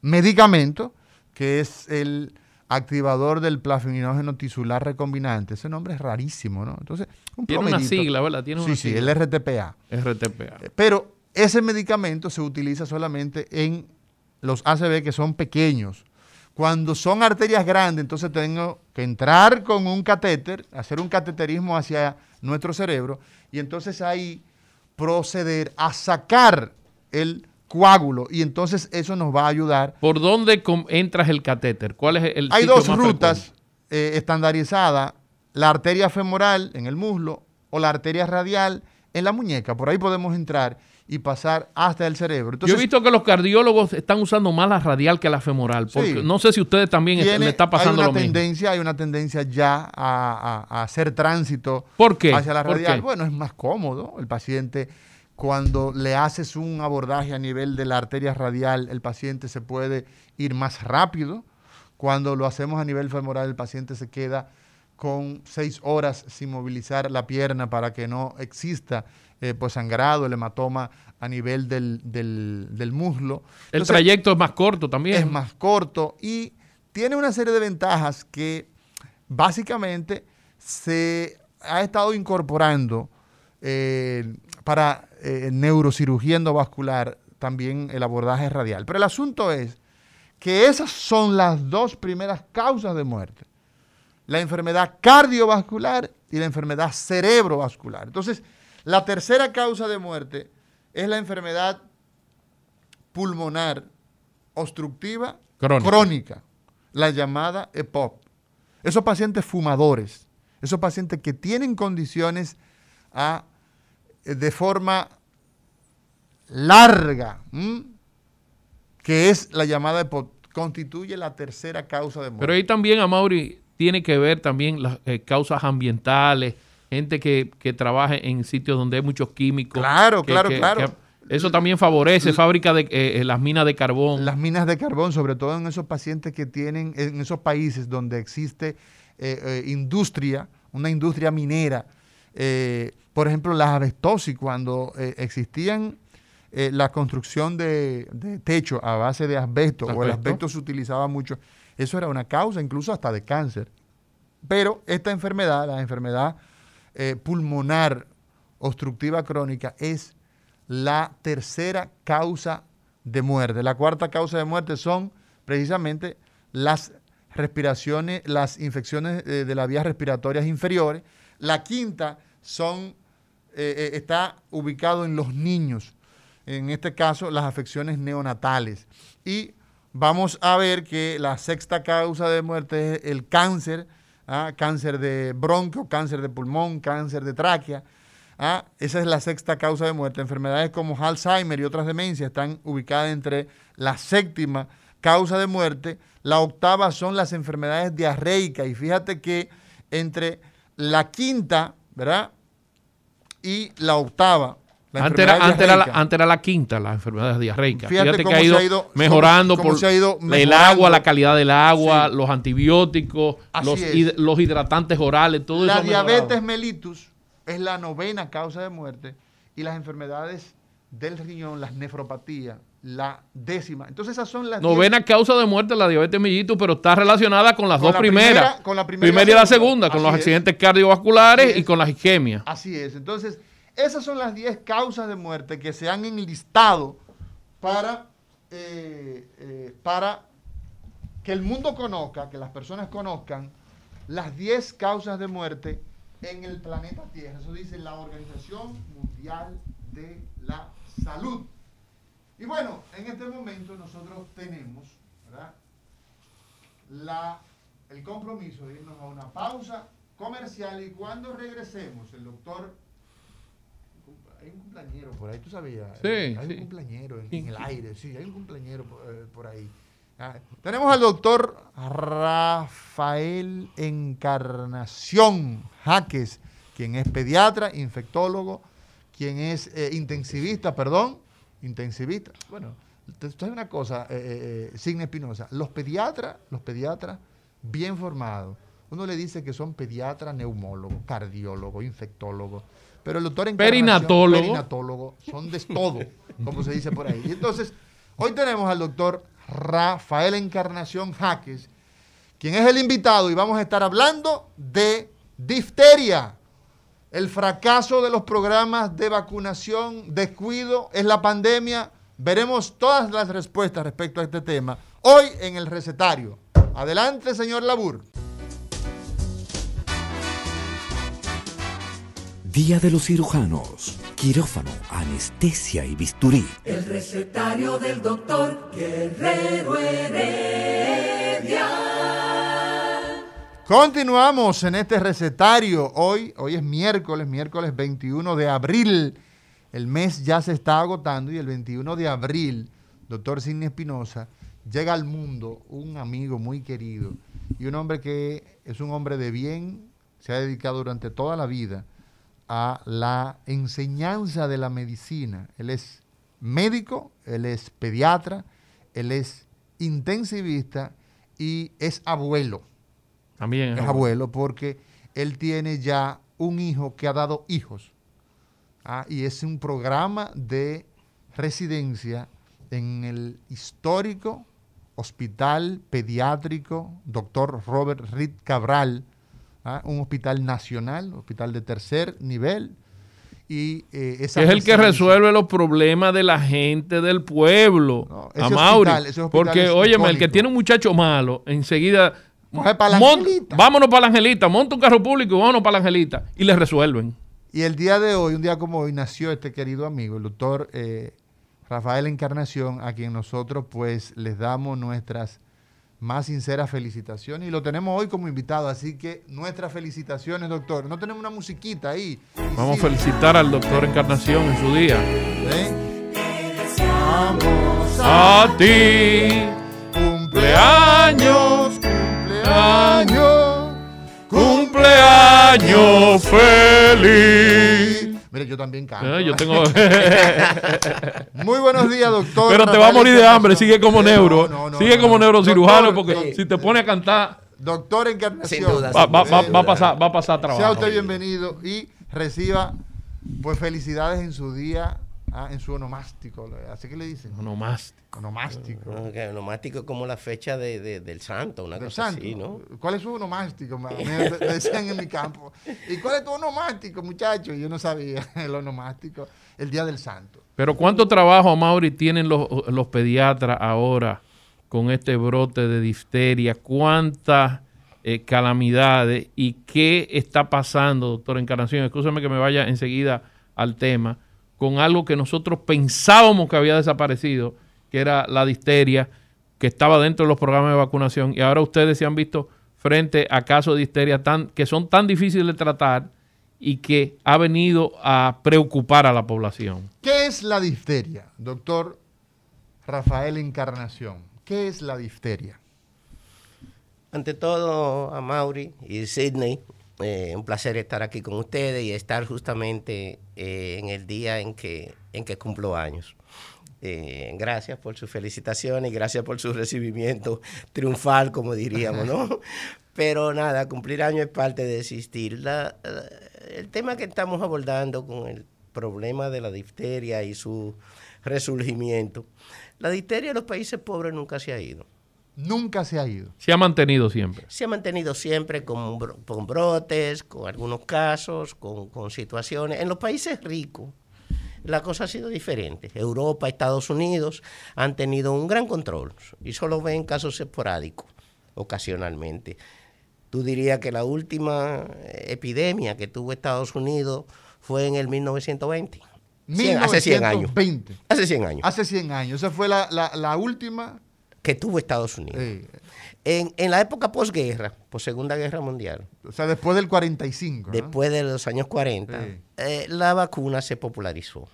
medicamento que es el activador del plasminógeno tisular recombinante. Ese nombre es rarísimo, ¿no? Entonces, un tiene una sigla, ¿verdad? Tiene Sí, una sí, sigla. el RTPA. RTPA. Pero ese medicamento se utiliza solamente en los ACV que son pequeños. Cuando son arterias grandes, entonces tengo que entrar con un catéter, hacer un cateterismo hacia nuestro cerebro y entonces ahí proceder a sacar el coágulo y entonces eso nos va a ayudar. ¿Por dónde entras el catéter? ¿Cuál es el Hay dos más rutas eh, estandarizadas, la arteria femoral en el muslo o la arteria radial en la muñeca. Por ahí podemos entrar y pasar hasta el cerebro. Entonces, Yo he visto que los cardiólogos están usando más la radial que la femoral. Porque Sí. no sé si ustedes también tiene- le está pasando hay lo una mismo. tendencia, hay una tendencia ya a, a- a hacer tránsito ¿Por qué? hacia la ¿Por radial. Bueno, es más cómodo. El paciente, cuando le haces un abordaje a nivel de la arteria radial, el paciente se puede ir más rápido. Cuando lo hacemos a nivel femoral, el paciente se queda con seis horas sin movilizar la pierna para que no exista eh, pues sangrado, el hematoma a nivel del, del- del muslo. El Entonces, trayecto es más corto también. es más corto y tiene una serie de ventajas que básicamente se ha estado incorporando eh, para eh, neurocirugía endovascular también el abordaje radial. Pero el asunto es que esas son las dos primeras causas de muerte. La enfermedad cardiovascular y la enfermedad cerebrovascular. Entonces, la tercera causa de muerte es la enfermedad pulmonar obstructiva Crónica. crónica, la llamada EPOC. Esos pacientes fumadores, esos pacientes que tienen condiciones ah, eh, de forma larga, ¿m? que es la llamada EPOC, constituye la tercera causa de muerte. Pero ahí también, a Mauri, tiene que ver también las eh, causas ambientales, gente que, que trabaje en sitios donde hay muchos químicos. Claro, que- claro, que- claro. eso también favorece fábrica de eh, eh, las minas de carbón. Las minas de carbón, sobre todo en esos pacientes que tienen, en esos países donde existe eh, eh, industria, una industria minera. por ejemplo, las abestosis, cuando existían eh, la construcción de, de techo a base de asbesto, o el Asbesto. asbesto se utilizaba mucho, eso era una causa incluso hasta de cáncer. Pero esta enfermedad, la enfermedad eh, pulmonar obstructiva crónica, es la tercera causa de muerte. La cuarta causa de muerte son precisamente las respiraciones, las infecciones eh, de las vías respiratorias inferiores. La quinta son, eh, está ubicado en los niños, en este caso las afecciones neonatales. Y vamos a ver que la sexta causa de muerte es el cáncer, ¿ah? cáncer de bronquio, cáncer de pulmón, cáncer de tráquea. ¿ah? Esa es la sexta causa de muerte. Enfermedades como Alzheimer y otras demencias están ubicadas entre la séptima causa de muerte. La octava son las enfermedades diarreicas. Y fíjate que entre la quinta, ¿verdad? Y la octava, antes era, la, quinta, las enfermedades diarreicas. Fíjate, que ha ido, mejorando por el agua, la calidad del agua, los antibióticos, los, hidratantes orales, todo la eso. La diabetes mellitus es la novena causa de muerte y las enfermedades del riñón, las nefropatías, la décima. Entonces esas son las novena causa de muerte la diabetes mellitus, pero está relacionada con las dos primeras. con la primera, y la segunda, con los accidentes cardiovasculares y con las isquemias. Así es. Entonces esas son las 10 causas de muerte que se han enlistado para, eh, eh, para que el mundo conozca, que las personas conozcan las 10 causas de muerte en el planeta Tierra. Eso dice la Organización Mundial de la Salud. Y bueno, en este momento nosotros tenemos La, el compromiso de irnos a una pausa comercial y cuando regresemos, el doctor hay un cumpleañero por ahí, tú sabías. Sí, hay un cumpleañero en, el aire, sí, hay un cumpleañero por, eh, ahí. Ah, tenemos al doctor Rafael Encarnación Jaques, quien es pediatra, infectólogo, quien es eh, intensivista, perdón, intensivista. Bueno, esto es una cosa, eh, eh Signe Espinosa, los pediatras, los pediatras bien formados, uno le dice que son pediatras, neumólogos, cardiólogos, infectólogos, pero el doctor perinatólogo. perinatólogo son de todo, como se dice por ahí. Y entonces, hoy tenemos al doctor Rafael Encarnación Jaques, quien es el invitado y vamos a estar hablando de difteria. El fracaso de los programas de vacunación, descuido, es la pandemia. Veremos todas las respuestas respecto a este tema hoy en el recetario. Adelante, señor Labur. Día de los cirujanos, quirófano, anestesia y bisturí. El recetario del doctor Guerrero Heredia. Continuamos en este recetario. Hoy, hoy es miércoles, miércoles 21 de abril. El mes ya se está agotando y el 21 de abril, doctor Sidney Espinosa, llega al mundo un amigo muy querido y un hombre que es un hombre de bien, se ha dedicado durante toda la vida a la enseñanza de la medicina. Él es médico, él es pediatra, él es intensivista y es abuelo. También es, abuelo. porque él tiene ya un hijo que ha dado hijos. ¿ah? y es un programa de residencia en el histórico Hospital Pediátrico Dr. Robert Reed Cabral ¿ah? un hospital nacional, hospital de tercer nivel. Y, eh, es el que resuelve los problemas de la gente del pueblo, a Mauri. porque, óyeme, el que tiene un muchacho malo, enseguida vámonos para la Angelita, monta un carro público y vámonos para la Angelita. Y le resuelven. Y el día de hoy, un día como hoy, nació este querido amigo, el doctor eh, Rafael Encarnación, a quien nosotros pues les damos nuestras más sinceras felicitaciones y lo tenemos hoy como invitado, así que nuestras felicitaciones, doctor. No tenemos una musiquita ahí. Vamos a felicitar al doctor Encarnación en su día. Vamos a, ti, cumpleaños, cumpleaños, cumpleaños feliz. Mire, yo también canto. yo tengo... Muy buenos días, doctor. Pero te va a morir de hambre, sigue como neuro. sigue como neurocirujano, porque si te pone a cantar... Doctor Encarnación. Sin duda. Va, va, a pasar, va a pasar trabajo. Sea usted bienvenido y reciba pues felicidades en su día Ah, en su onomástico. ¿Así que le dicen? Onomástico. Onomástico. onomástico es como la fecha de, del santo, una cosa así, ¿no? ¿Cuál es su onomástico? Me, decían en mi campo. ¿Y cuál es tu onomástico, muchacho? Yo no sabía el onomástico, el día del santo. Pero ¿cuánto trabajo, Mauri, tienen los, los pediatras ahora con este brote de difteria? ¿Cuántas eh, calamidades? ¿Y qué está pasando, doctor Encarnación? Escúchame que me vaya enseguida al tema con algo que nosotros pensábamos que había desaparecido, que era la disteria, que estaba dentro de los programas de vacunación y ahora ustedes se han visto frente a casos de histeria tan, que son tan difíciles de tratar y que ha venido a preocupar a la población. ¿Qué es la difteria, doctor Rafael Encarnación? ¿Qué es la difteria? Ante todo, a Mauri y Sidney, eh, un placer estar aquí con ustedes y estar justamente eh, en el día en que, en que cumplo años. Eh, gracias por sus felicitaciones y gracias por su recibimiento triunfal, como diríamos, ¿no? Pero nada, cumplir años es parte de existir. La, el tema que estamos abordando con el problema de la difteria y su resurgimiento, la difteria en los países pobres nunca se ha ido. Nunca se ha ido. Se ha mantenido siempre. Se ha mantenido siempre con, con brotes, con algunos casos, con, con situaciones. En los países ricos, la cosa ha sido diferente. Europa, Estados Unidos han tenido un gran control y solo ven casos esporádicos, ocasionalmente. Tú dirías que la última epidemia que tuvo Estados Unidos fue en el 1920. hace 100 años. Hace 100 años. Hace 100 años. Esa fue la, la, la última que tuvo Estados Unidos. En, en, la época posguerra, por Segunda Guerra Mundial. O sea, después del 45. Después de los años 40, eh, la vacuna se popularizó.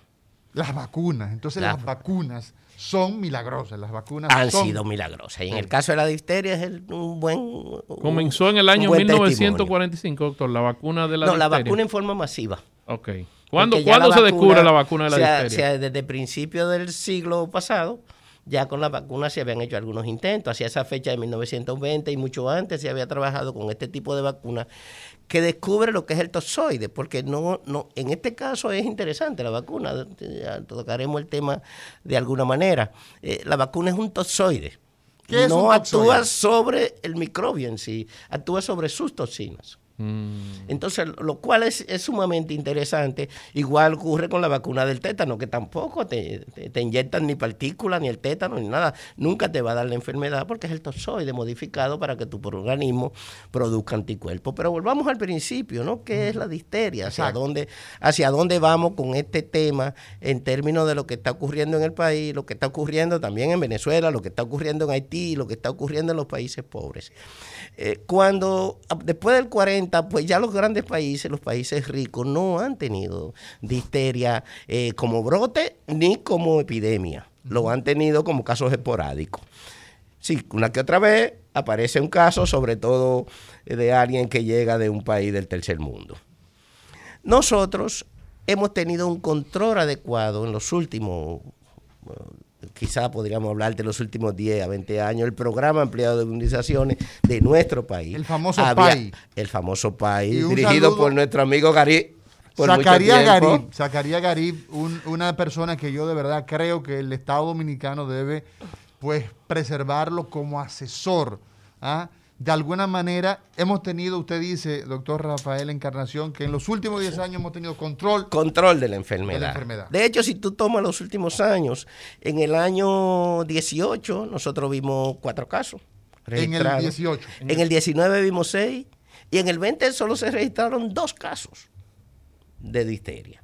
Las vacunas, entonces las vacunas son milagrosas, las vacunas han sido milagrosas. Y en el caso de la difteria es un buen... Comenzó en el año 1945, doctor, la vacuna de la no, la vacuna en forma masiva. Ok. ¿Cuándo, se descubre la vacuna de la difteria? O sea, desde principios del siglo pasado ya con la vacuna se habían hecho algunos intentos. Hacia esa fecha de 1920 y mucho antes se había trabajado con este tipo de vacuna que descubre lo que es el toxoide, porque no, no, en este caso es interesante la vacuna, tocaremos el tema de alguna manera. Eh, la vacuna es un toxoide. no actúa sobre el microbio en sí, actúa sobre sus toxinas. Mm. Entonces, lo cual es, sumamente interesante. Igual ocurre con la vacuna del tétano, que tampoco te, inyectan ni partículas, ni el tétano, ni nada. Nunca te va a dar la enfermedad porque es el toxoide modificado para que tu organismo produzca anticuerpos. Pero volvamos al principio, ¿no? ¿Qué es la disteria? ¿Hacia dónde, ¿Hacia dónde vamos con este tema en términos de lo que está ocurriendo en el país, lo que está ocurriendo también en Venezuela, lo que está ocurriendo en Haití, lo que está ocurriendo en los países pobres? Eh, cuando después del 40, pues ya los grandes países, los países ricos, no han tenido difteria eh, como brote ni como epidemia. Lo han tenido como casos esporádicos. Sí, una que otra vez aparece un caso, sobre todo de alguien que llega de un país del tercer mundo. Nosotros hemos tenido un control adecuado en los últimos quizá podríamos hablar de los últimos 10 a 20 años, el programa ampliado de inmunizaciones de nuestro país. El famoso PAI. El famoso PAI, dirigido por nuestro amigo Garib. Zacarías Garib, Zacarías Garib una persona que yo de verdad creo que el Estado Dominicano debe pues preservarlo como asesor. ¿ah? De alguna manera hemos tenido, usted dice, doctor Rafael Encarnación, que en los últimos 10 años hemos tenido control. Control de la enfermedad. De, hecho, si tú tomas los últimos años, en el año 18 nosotros vimos cuatro casos. En el 18. En el 19 vimos seis y en el 20 solo se registraron dos casos de difteria.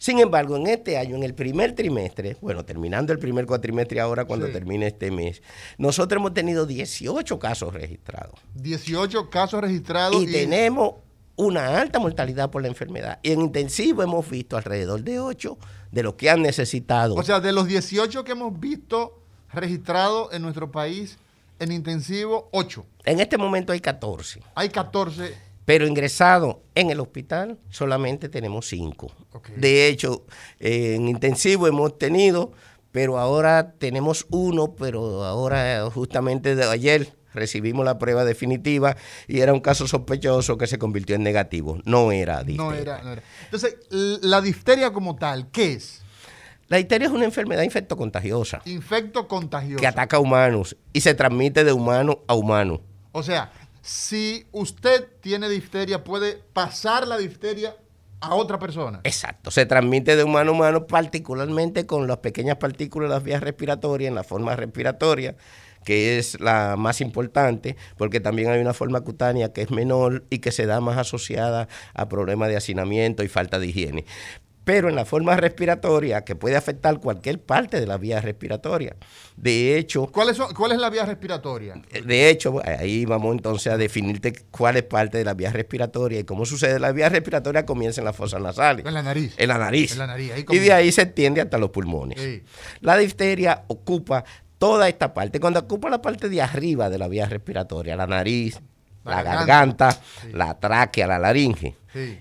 Sin embargo, en este año, en el primer trimestre, bueno, terminando el primer cuatrimestre ahora cuando termine este mes, nosotros hemos tenido 18 casos registrados. 18 casos registrados. Y, tenemos una alta mortalidad por la enfermedad. Y en intensivo hemos visto alrededor de 8 de los que han necesitado. O sea, de los 18 que hemos visto registrados en nuestro país, en intensivo, 8. En este momento hay 14. Hay 14 pero ingresado en el hospital solamente tenemos cinco. De hecho, en intensivo hemos tenido, pero ahora tenemos uno, pero ahora justamente de ayer recibimos la prueba definitiva y era un caso sospechoso que se convirtió en negativo. No era difteria. No era, no era. Entonces, la difteria como tal, ¿qué es? La difteria es una enfermedad infectocontagiosa. Infectocontagiosa. Que ataca a humanos y se transmite de humano a humano. O sea, si usted tiene difteria, puede pasar la difteria a otra persona. Exacto, se transmite de humano a humano, particularmente con las pequeñas partículas de las vías respiratorias, en la forma respiratoria, que es la más importante, porque también hay una forma cutánea que es menor y que se da más asociada a problemas de hacinamiento y falta de higiene. Pero en la forma respiratoria que puede afectar cualquier parte de la vía respiratoria. De hecho, ¿Cuál es, ¿Cuál es la vía respiratoria? de hecho, ahí vamos entonces a definirte cuál es parte de la vía respiratoria y cómo sucede. La vía respiratoria comienza en las fosas nasales. En la nariz. En la nariz. En la nariz, ahí y de ahí se extiende hasta los pulmones. Sí. La difteria ocupa toda esta parte. Cuando ocupa la parte de arriba de la vía respiratoria, la nariz, La la, garganta. garganta, Sí. la tráquea, la laringe, Sí.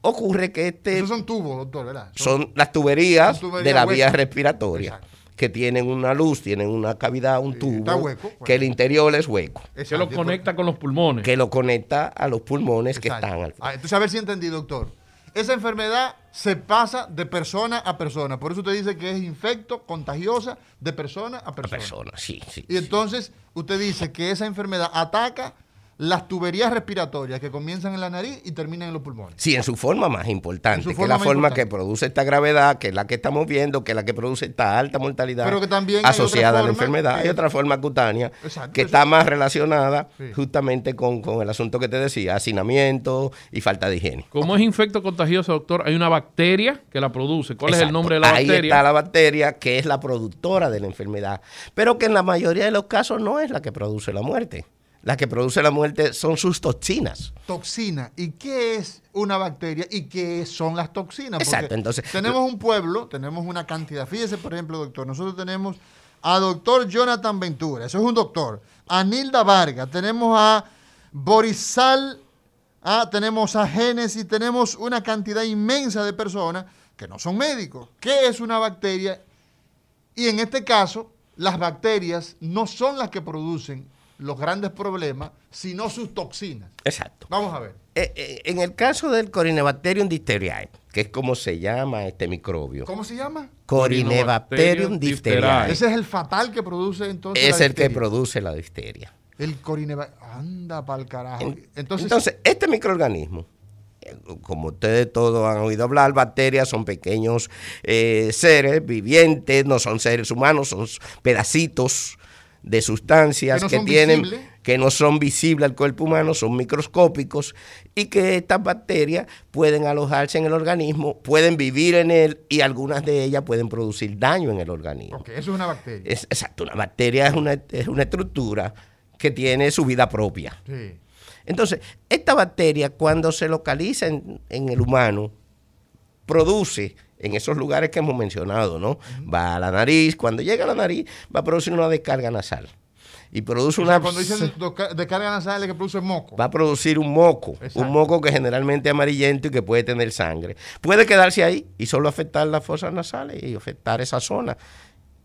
Ocurre que este Esos son tubos, doctor, ¿verdad? son las tuberías, Son tuberías de la vía respiratoria. Exacto. Que tienen una luz, tienen una cavidad, un tubo, está hueco, que el interior es hueco, Exacto. lo conecta con los pulmones. que lo conecta a los pulmones que están al Ah, entonces, a ver si entendí, doctor. Esa enfermedad se pasa de persona a persona. Por eso usted dice que es infecto, contagiosa, de persona a a persona. persona. Sí, sí. Y entonces usted dice que esa enfermedad ataca las tuberías respiratorias que comienzan en la nariz y terminan en los pulmones. Sí, en su forma más importante, que es la forma importante. que produce esta gravedad, que es la que estamos viendo, que es la que produce esta alta mortalidad Pero que también asociada a la enfermedad. que- Hay otra forma cutánea Exacto, que está más relacionada Sí. justamente con, con el asunto que te decía, hacinamiento y falta de higiene. Como es infecto contagioso, doctor, hay una bacteria que la produce. ¿Cuál es el nombre de la Ahí bacteria? está la bacteria que es la productora de la enfermedad, pero que en la mayoría de los casos no es la que produce la muerte. La que produce la muerte son sus toxinas. Toxina. ¿Y qué es una bacteria y qué son las toxinas? Porque Exacto, entonces- Tenemos un pueblo, tenemos una cantidad. Fíjese, por ejemplo, doctor, nosotros tenemos a doctor Jonathan Ventura, eso es un doctor. A Nilda Vargas, tenemos a Borisal, ah, tenemos a Génesis, tenemos una cantidad inmensa de personas que no son médicos. ¿Qué es una bacteria? Y en este caso, las bacterias no son las que producen los grandes problemas, sino sus toxinas. Exacto. Vamos a ver. Eh, eh, en el caso del Corinebacterium difteriae, que es como se llama este microbio, ¿Cómo se llama? Corinebacterium diphtheriae, Ese es el fatal que produce entonces es la el que produce la difteria. El corineba... Anda pa'l carajo. En- Entonces, Entonces, este microorganismo, eh, como ustedes todos han oído hablar, bacterias son pequeños eh, seres vivientes, no son seres humanos, son pedacitos de sustancias Que no que, tienen visibles. que no son visibles al cuerpo humano, son microscópicos y que estas bacterias pueden alojarse en el organismo, pueden vivir en él y algunas de ellas pueden producir daño en el organismo. ok, eso es una bacteria. Es, exacto, una bacteria es una, es una estructura que tiene su vida propia. Sí. Entonces, esta bacteria cuando se localiza en, en el humano, produce en esos lugares que hemos mencionado, ¿no? Va a la nariz, cuando llega a la nariz va a producir una descarga nasal. Y produce O una... cuando dicen doca- descarga nasal es que produce moco. Va a producir un moco, Exacto. un moco que generalmente es amarillento y que puede tener sangre. Puede quedarse ahí y solo afectar las fosas nasales y afectar esa zona.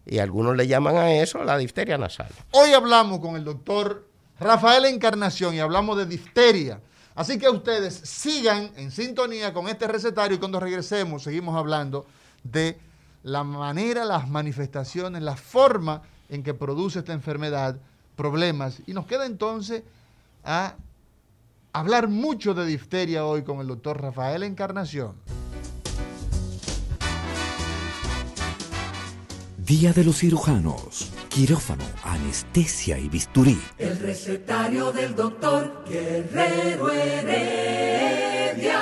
Y algunos le llaman a eso la difteria nasal. Hoy hablamos con el doctor Rafael Encarnación y hablamos de difteria. Así que ustedes sigan en sintonía con este recetario y cuando regresemos seguimos hablando de la manera, las manifestaciones, la forma en que produce esta enfermedad, problemas. Y nos queda entonces a hablar mucho de difteria hoy con el doctor Rafael Encarnación. Día de los cirujanos, quirófano, anestesia y bisturí. El recetario del doctor Guerrero Heredia.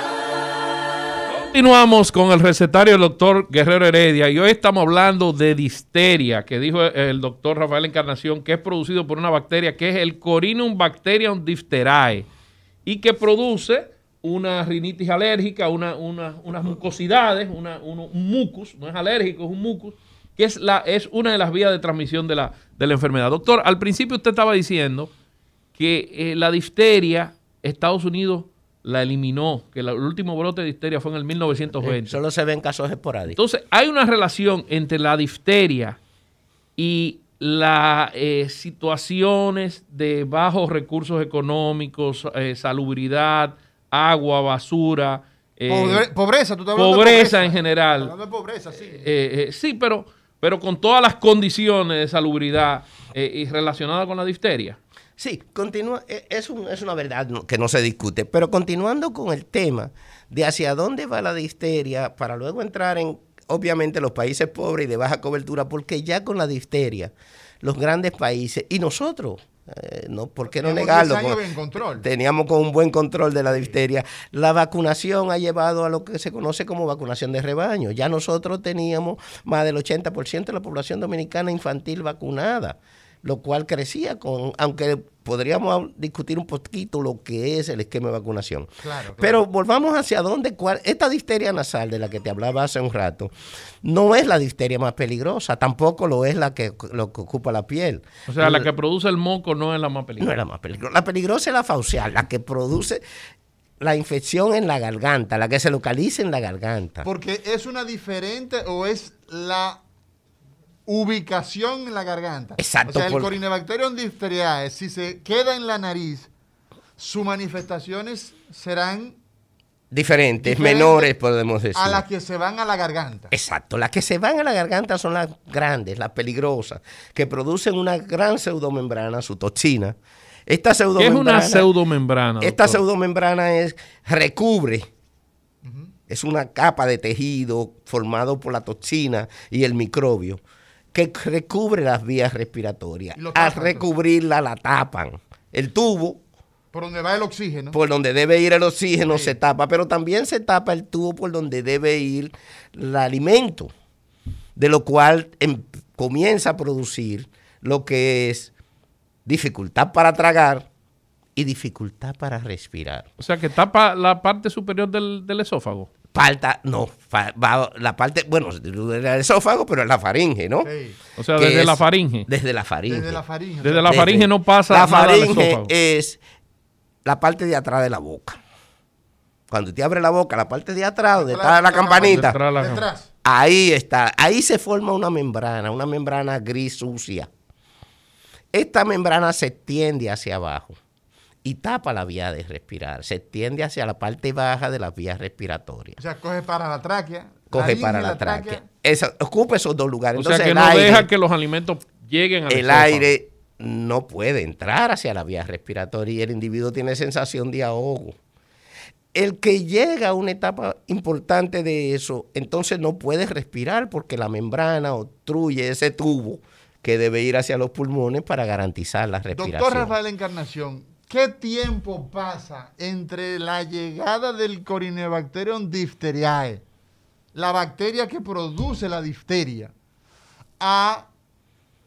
Continuamos con el recetario del doctor Guerrero Heredia y hoy estamos hablando de difteria, que dijo el doctor Rafael Encarnación, que es producido por una bacteria que es el Corinum Bacterium diphtheriae y que produce una rinitis alérgica, una, una- unas mucosidades, una- uno- un mucus, no es alérgico, es un mucus, que es, la, es una de las vías de transmisión de la, de la enfermedad. Doctor, al principio usted estaba diciendo que eh, la difteria, Estados Unidos la eliminó, que la- el último brote de difteria fue en el 1920. Solo se ven casos esporádicos. Entonces, hay una relación entre la difteria y las situaciones de bajos recursos económicos, eh, salubridad, agua, basura, eh, Pobre- pobreza, tú estás hablando de pobreza en general. Hablando de pobreza, sí. Eh, eh, sí, pero, pero con todas las condiciones de salubridad eh, y relacionadas con la difteria. Sí, continúa, e- es, un- es una verdad que no se discute, pero continuando con el tema de hacia dónde va la difteria, para luego entrar en, obviamente, los países pobres y de baja cobertura, porque ya con la difteria, los grandes países y nosotros, eh, no, ¿por qué no negarlo? 10 años Con- en control. Teníamos con un buen control de la difteria. La vacunación ha llevado a lo que se conoce como vacunación de rebaño. Ya nosotros teníamos más del 80% de la población dominicana infantil vacunada, lo cual crecía con, aunque podríamos discutir un poquito lo que es el esquema de vacunación. Claro, claro. Pero volvamos hacia dónde, cuál, esta difteria nasal de la que te hablaba hace un rato, no es la difteria más peligrosa, tampoco lo es la que, lo que ocupa la piel. O sea, la que produce el moco no es la más No peligrosa. es la más peligrosa. La peligrosa es la faucial, la que produce la infección en la garganta, la que se localiza en la garganta. Porque es una diferente o es la ubicación en la garganta. Exacto, O sea, el por- Corynebacterium diphtheriae, si se queda en la nariz, sus manifestaciones serán Diferentes, diferentes menores, podemos decir. a las que se van a la garganta. Exacto, las que se van a la garganta son las grandes, las peligrosas, que producen una gran pseudomembrana, su toxina. Esta ¿Qué es pseudomembrana. una pseudomembrana? Esta doctor? pseudomembrana es recubre, es una capa de tejido formado por la toxina y el microbio que recubre las vías respiratorias. Al recubrirla la tapan. El tubo Por donde va el oxígeno. por donde debe ir el oxígeno se tapa, pero también se tapa el tubo por donde debe ir el alimento, de lo cual em- comienza a producir lo que es dificultad para tragar y dificultad para respirar. O sea, que tapa la parte superior del, del esófago. Falta, no, va la parte, bueno, del esófago, pero es la faringe, ¿no? Sí. O sea, desde la faringe. Desde la faringe. Desde la faringe. Desde la Desde- faringe no pasa La nada al faringe esófago. es la parte de atrás de la boca. Cuando te abre la boca, la parte de atrás, donde Detrás está de la la campanita, Detrás la- ahí está. Ahí se forma una membrana, una membrana gris sucia. Esta membrana se extiende hacia abajo y tapa la vía de respirar. Se extiende hacia la parte baja de las vías respiratorias. O sea, coge para la tráquea. Coge para la tráquea. Esa- ocupa esos dos lugares. O sea, que el no aire- deja que los alimentos lleguen al el esófago. aire no puede entrar hacia la vía respiratoria y el individuo tiene sensación de ahogo. El que llega a una etapa importante de eso, entonces no puede respirar porque la membrana obstruye ese tubo que debe ir hacia los pulmones para garantizar la respiración. Doctor Rafael Encarnación, ¿qué tiempo pasa entre la llegada del Corynebacterium diphtheriae, la bacteria que produce la difteria, a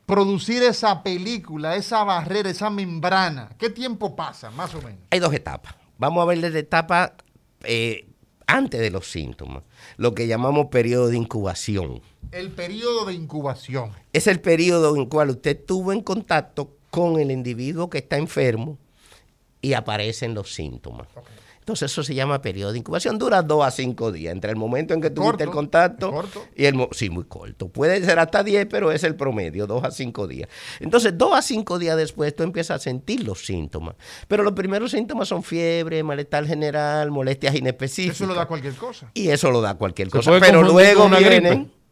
producir esa película, esa barrera, esa membrana? ¿Qué tiempo pasa, más o menos? Hay dos etapas. Vamos a ver la etapa eh, antes de los síntomas, lo que llamamos periodo de incubación. El periodo de incubación. es el periodo en el cual usted estuvo en contacto con el individuo que está enfermo y aparecen los síntomas. Entonces eso se llama periodo de incubación. Dura dos a cinco días, entre el momento en que tuviste el Corto, contacto corto. y el... mo- Sí, muy corto. Puede ser hasta 10, pero es el promedio, dos a cinco días. Entonces, dos a cinco días después tú empiezas a sentir los síntomas. Pero los primeros síntomas son fiebre, malestar general, molestias inespecíficas. Eso lo da cualquier cosa. Y eso lo da cualquier Se cosa. Pero luego vienen...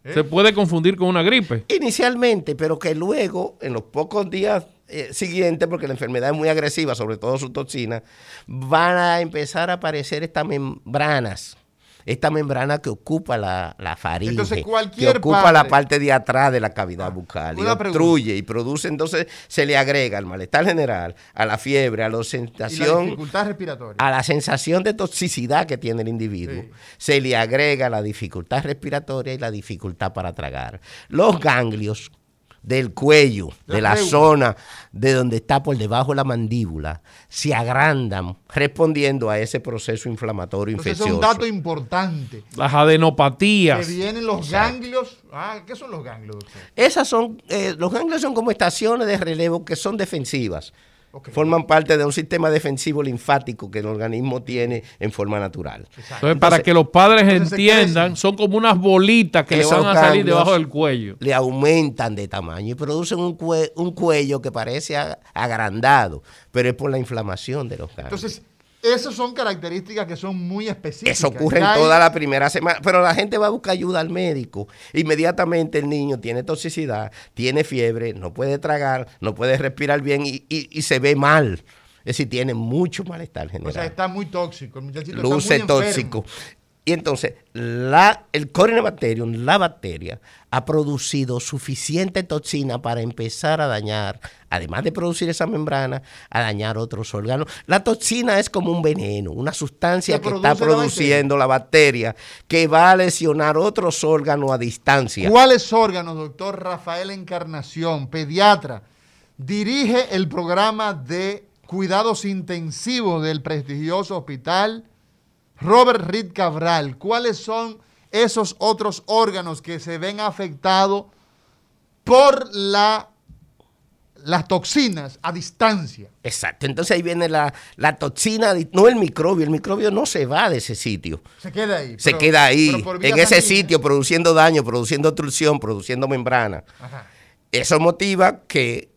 gripe. Se puede confundir con una gripe. Inicialmente, pero que luego, en los pocos días eh, siguientes, porque la enfermedad es muy agresiva, sobre todo su toxina, van a empezar a aparecer estas membranas. Esta membrana que ocupa la, la faringe, Entonces, que cualquier ocupa la parte- de atrás de la cavidad bucal y obstruye y produce, entonces se le agrega al malestar general, a la fiebre, a la Y la sensación dificultad respiratoria. a la sensación de toxicidad que tiene el individuo, Sí. se le agrega la dificultad respiratoria y la dificultad para tragar. Los ganglios del cuello, La de la zona de donde está por debajo de la mandíbula, se agrandan respondiendo a ese proceso inflamatorio Entonces, es infeccioso. un dato importante. Las adenopatías. Que vienen los ganglios. Ah, ¿qué son los ganglios, doctor? Esas son, eh, los ganglios son como estaciones de relevo que son defensivas. Forman parte de un sistema defensivo linfático que el organismo tiene en forma natural. Entonces, para que los padres entiendan, son como unas bolitas que le van a salir debajo del cuello. Le aumentan de tamaño y producen un, cue- un cuello que parece agrandado, pero es por la inflamación de los ganglios. Entonces, esas son características que son muy específicas. Eso ocurre en toda la primera semana, pero la gente va a buscar ayuda al médico. Inmediatamente el niño tiene toxicidad, tiene fiebre, no puede tragar, no puede respirar bien y, y- y se ve mal. Es decir, tiene mucho malestar O general. sea, está muy tóxico. El muchachito está luce enfermo. Y entonces, la, el Corynebacterium, la bacteria, ha producido suficiente toxina para empezar a dañar, además de producir esa membrana, a dañar otros órganos. La toxina es como un veneno, una sustancia ¿Qué que está la produciendo la bacteria que va a lesionar otros órganos a distancia. ¿Cuáles órganos, doctor Rafael Encarnación, pediatra, dirige el programa de cuidados intensivos del prestigioso hospital Robert Reed Cabral? ¿Cuáles son esos otros órganos que se ven afectados por la, las toxinas a distancia? Exacto, entonces ahí viene la, la toxina, no el microbio, el microbio no se va de ese sitio. Se queda ahí. Se pero- queda ahí, en ese sanguínea. sitio, produciendo daño, produciendo obstrucción, produciendo membrana. Ajá. Eso motiva que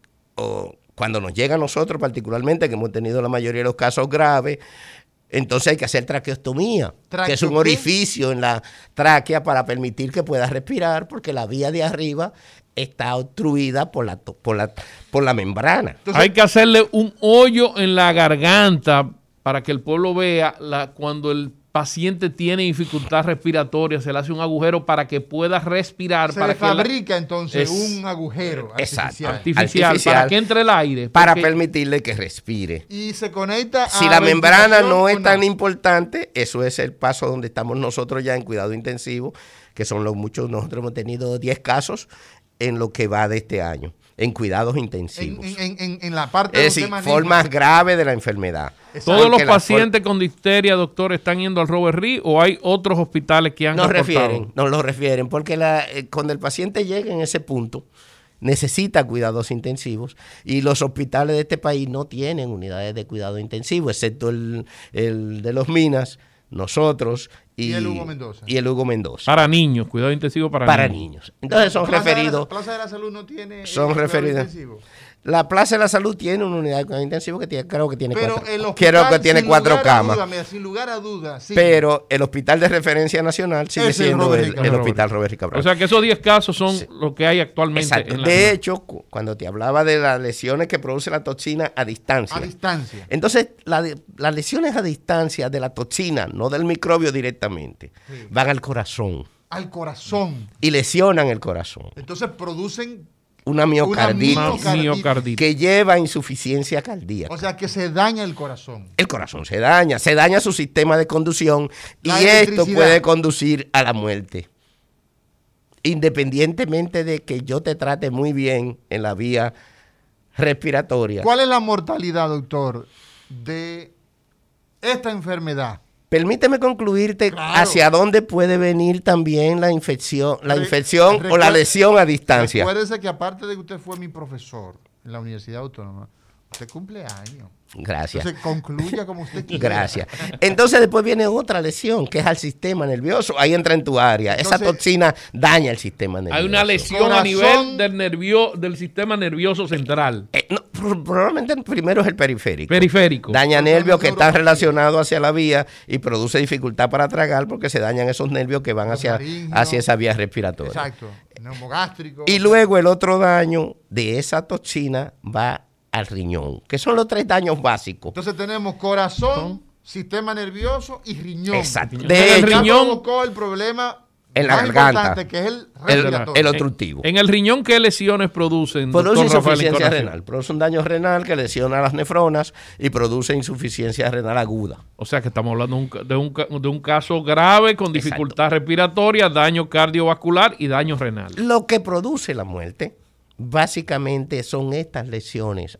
cuando nos llega a nosotros particularmente, que hemos tenido la mayoría de los casos graves, entonces hay que hacer traqueostomía, que es un orificio en la tráquea para permitir que pueda respirar, porque la vía de arriba está obstruida por la, to- por la, por la membrana. Entonces- Hay que hacerle un hoyo en la garganta para que el pueblo vea la, cuando el paciente tiene dificultad respiratoria, se le hace un agujero para que pueda respirar. Se para le que la- fabrica entonces Es- un agujero Exacto. artificial. para que entre el aire. Para porque- permitirle que respire. Y se conecta Si a la membrana no es tan importante, eso es el paso donde estamos nosotros ya en cuidado intensivo, que son los muchos, nosotros hemos tenido 10 casos en lo que va de este año, en cuidados en, intensivos. en- en- en- en la parte es de decir, formas graves de la enfermedad. ¿Todos los pacientes con difteria, doctor, están yendo al Robert Reed o hay otros hospitales que han Nos reportado? refieren, nos lo refieren, porque la, eh, cuando el paciente llega en ese punto, necesita cuidados intensivos y los hospitales de este país no tienen unidades de cuidado intensivo, excepto el, el de los Minas, nosotros y, Y el Hugo Mendoza. y el Hugo Mendoza. Para niños, cuidado intensivo para, para niños. niños. Entonces son referidos, Plaza de la Salud no tiene. son cuidado referidos. La Plaza de la Salud tiene una unidad de cuidado intensivo que tiene, creo que tiene Pero cuatro, el hospital, creo que tiene cuatro camas. duda, mira, sin lugar a dudas. sí. Pero el hospital de referencia nacional sigue Es el siendo Robert el, hospital Robert y Cabral. O sea que esos 10 casos son lo que hay actualmente Exacto. en la De hecho, cu- cuando te hablaba de las lesiones que produce la toxina a distancia. a distancia. Entonces, la de- las lesiones a distancia de la toxina, no del microbio directamente, van al corazón Al corazón. y lesionan el corazón. Entonces producen Una miocarditis Una miocarditis. miocarditis. que lleva a insuficiencia cardíaca. O sea que se daña el corazón. el corazón se daña, se daña su sistema de conducción y esto puede conducir a la muerte. Independientemente de que yo te trate muy bien en la vía respiratoria. ¿Cuál es la mortalidad, doctor, de esta enfermedad? Permíteme concluirte Claro. hacia dónde puede venir también la infección, la Re- infección o la lesión a distancia. Recuérdese que aparte de que usted fue mi profesor en la Universidad Autónoma, usted cumple años. Gracias. Entonces concluya como usted quiera. Gracias. Entonces después viene otra lesión, que es al sistema nervioso. Ahí entra en tu área. Esa toxina daña el sistema nervioso. Hay una lesión a nivel del nervio, del sistema nervioso central, Eh, no, pro- probablemente el primero es el periférico. periférico. Daña nervios que están relacionados hacia la vía y produce dificultad para tragar porque se dañan esos nervios que van hacia, hacia esa vía respiratoria. Exacto. Neumogástrico. Y luego el otro daño de esa toxina va al riñón, que son los tres daños básicos. Entonces tenemos corazón, sistema nervioso y riñón. Exacto. De El hecho, riñón- provocó el problema En la más garganta. importante, que es el el, obstructivo. En el riñón, ¿qué lesiones producen? Produce Rafael insuficiencia renal, produce un daño renal que lesiona las nefronas y produce insuficiencia renal aguda. O sea que estamos hablando de un de un caso grave con dificultad respiratoria, daño cardiovascular y daño renal. Lo que produce la muerte, básicamente, son estas lesiones.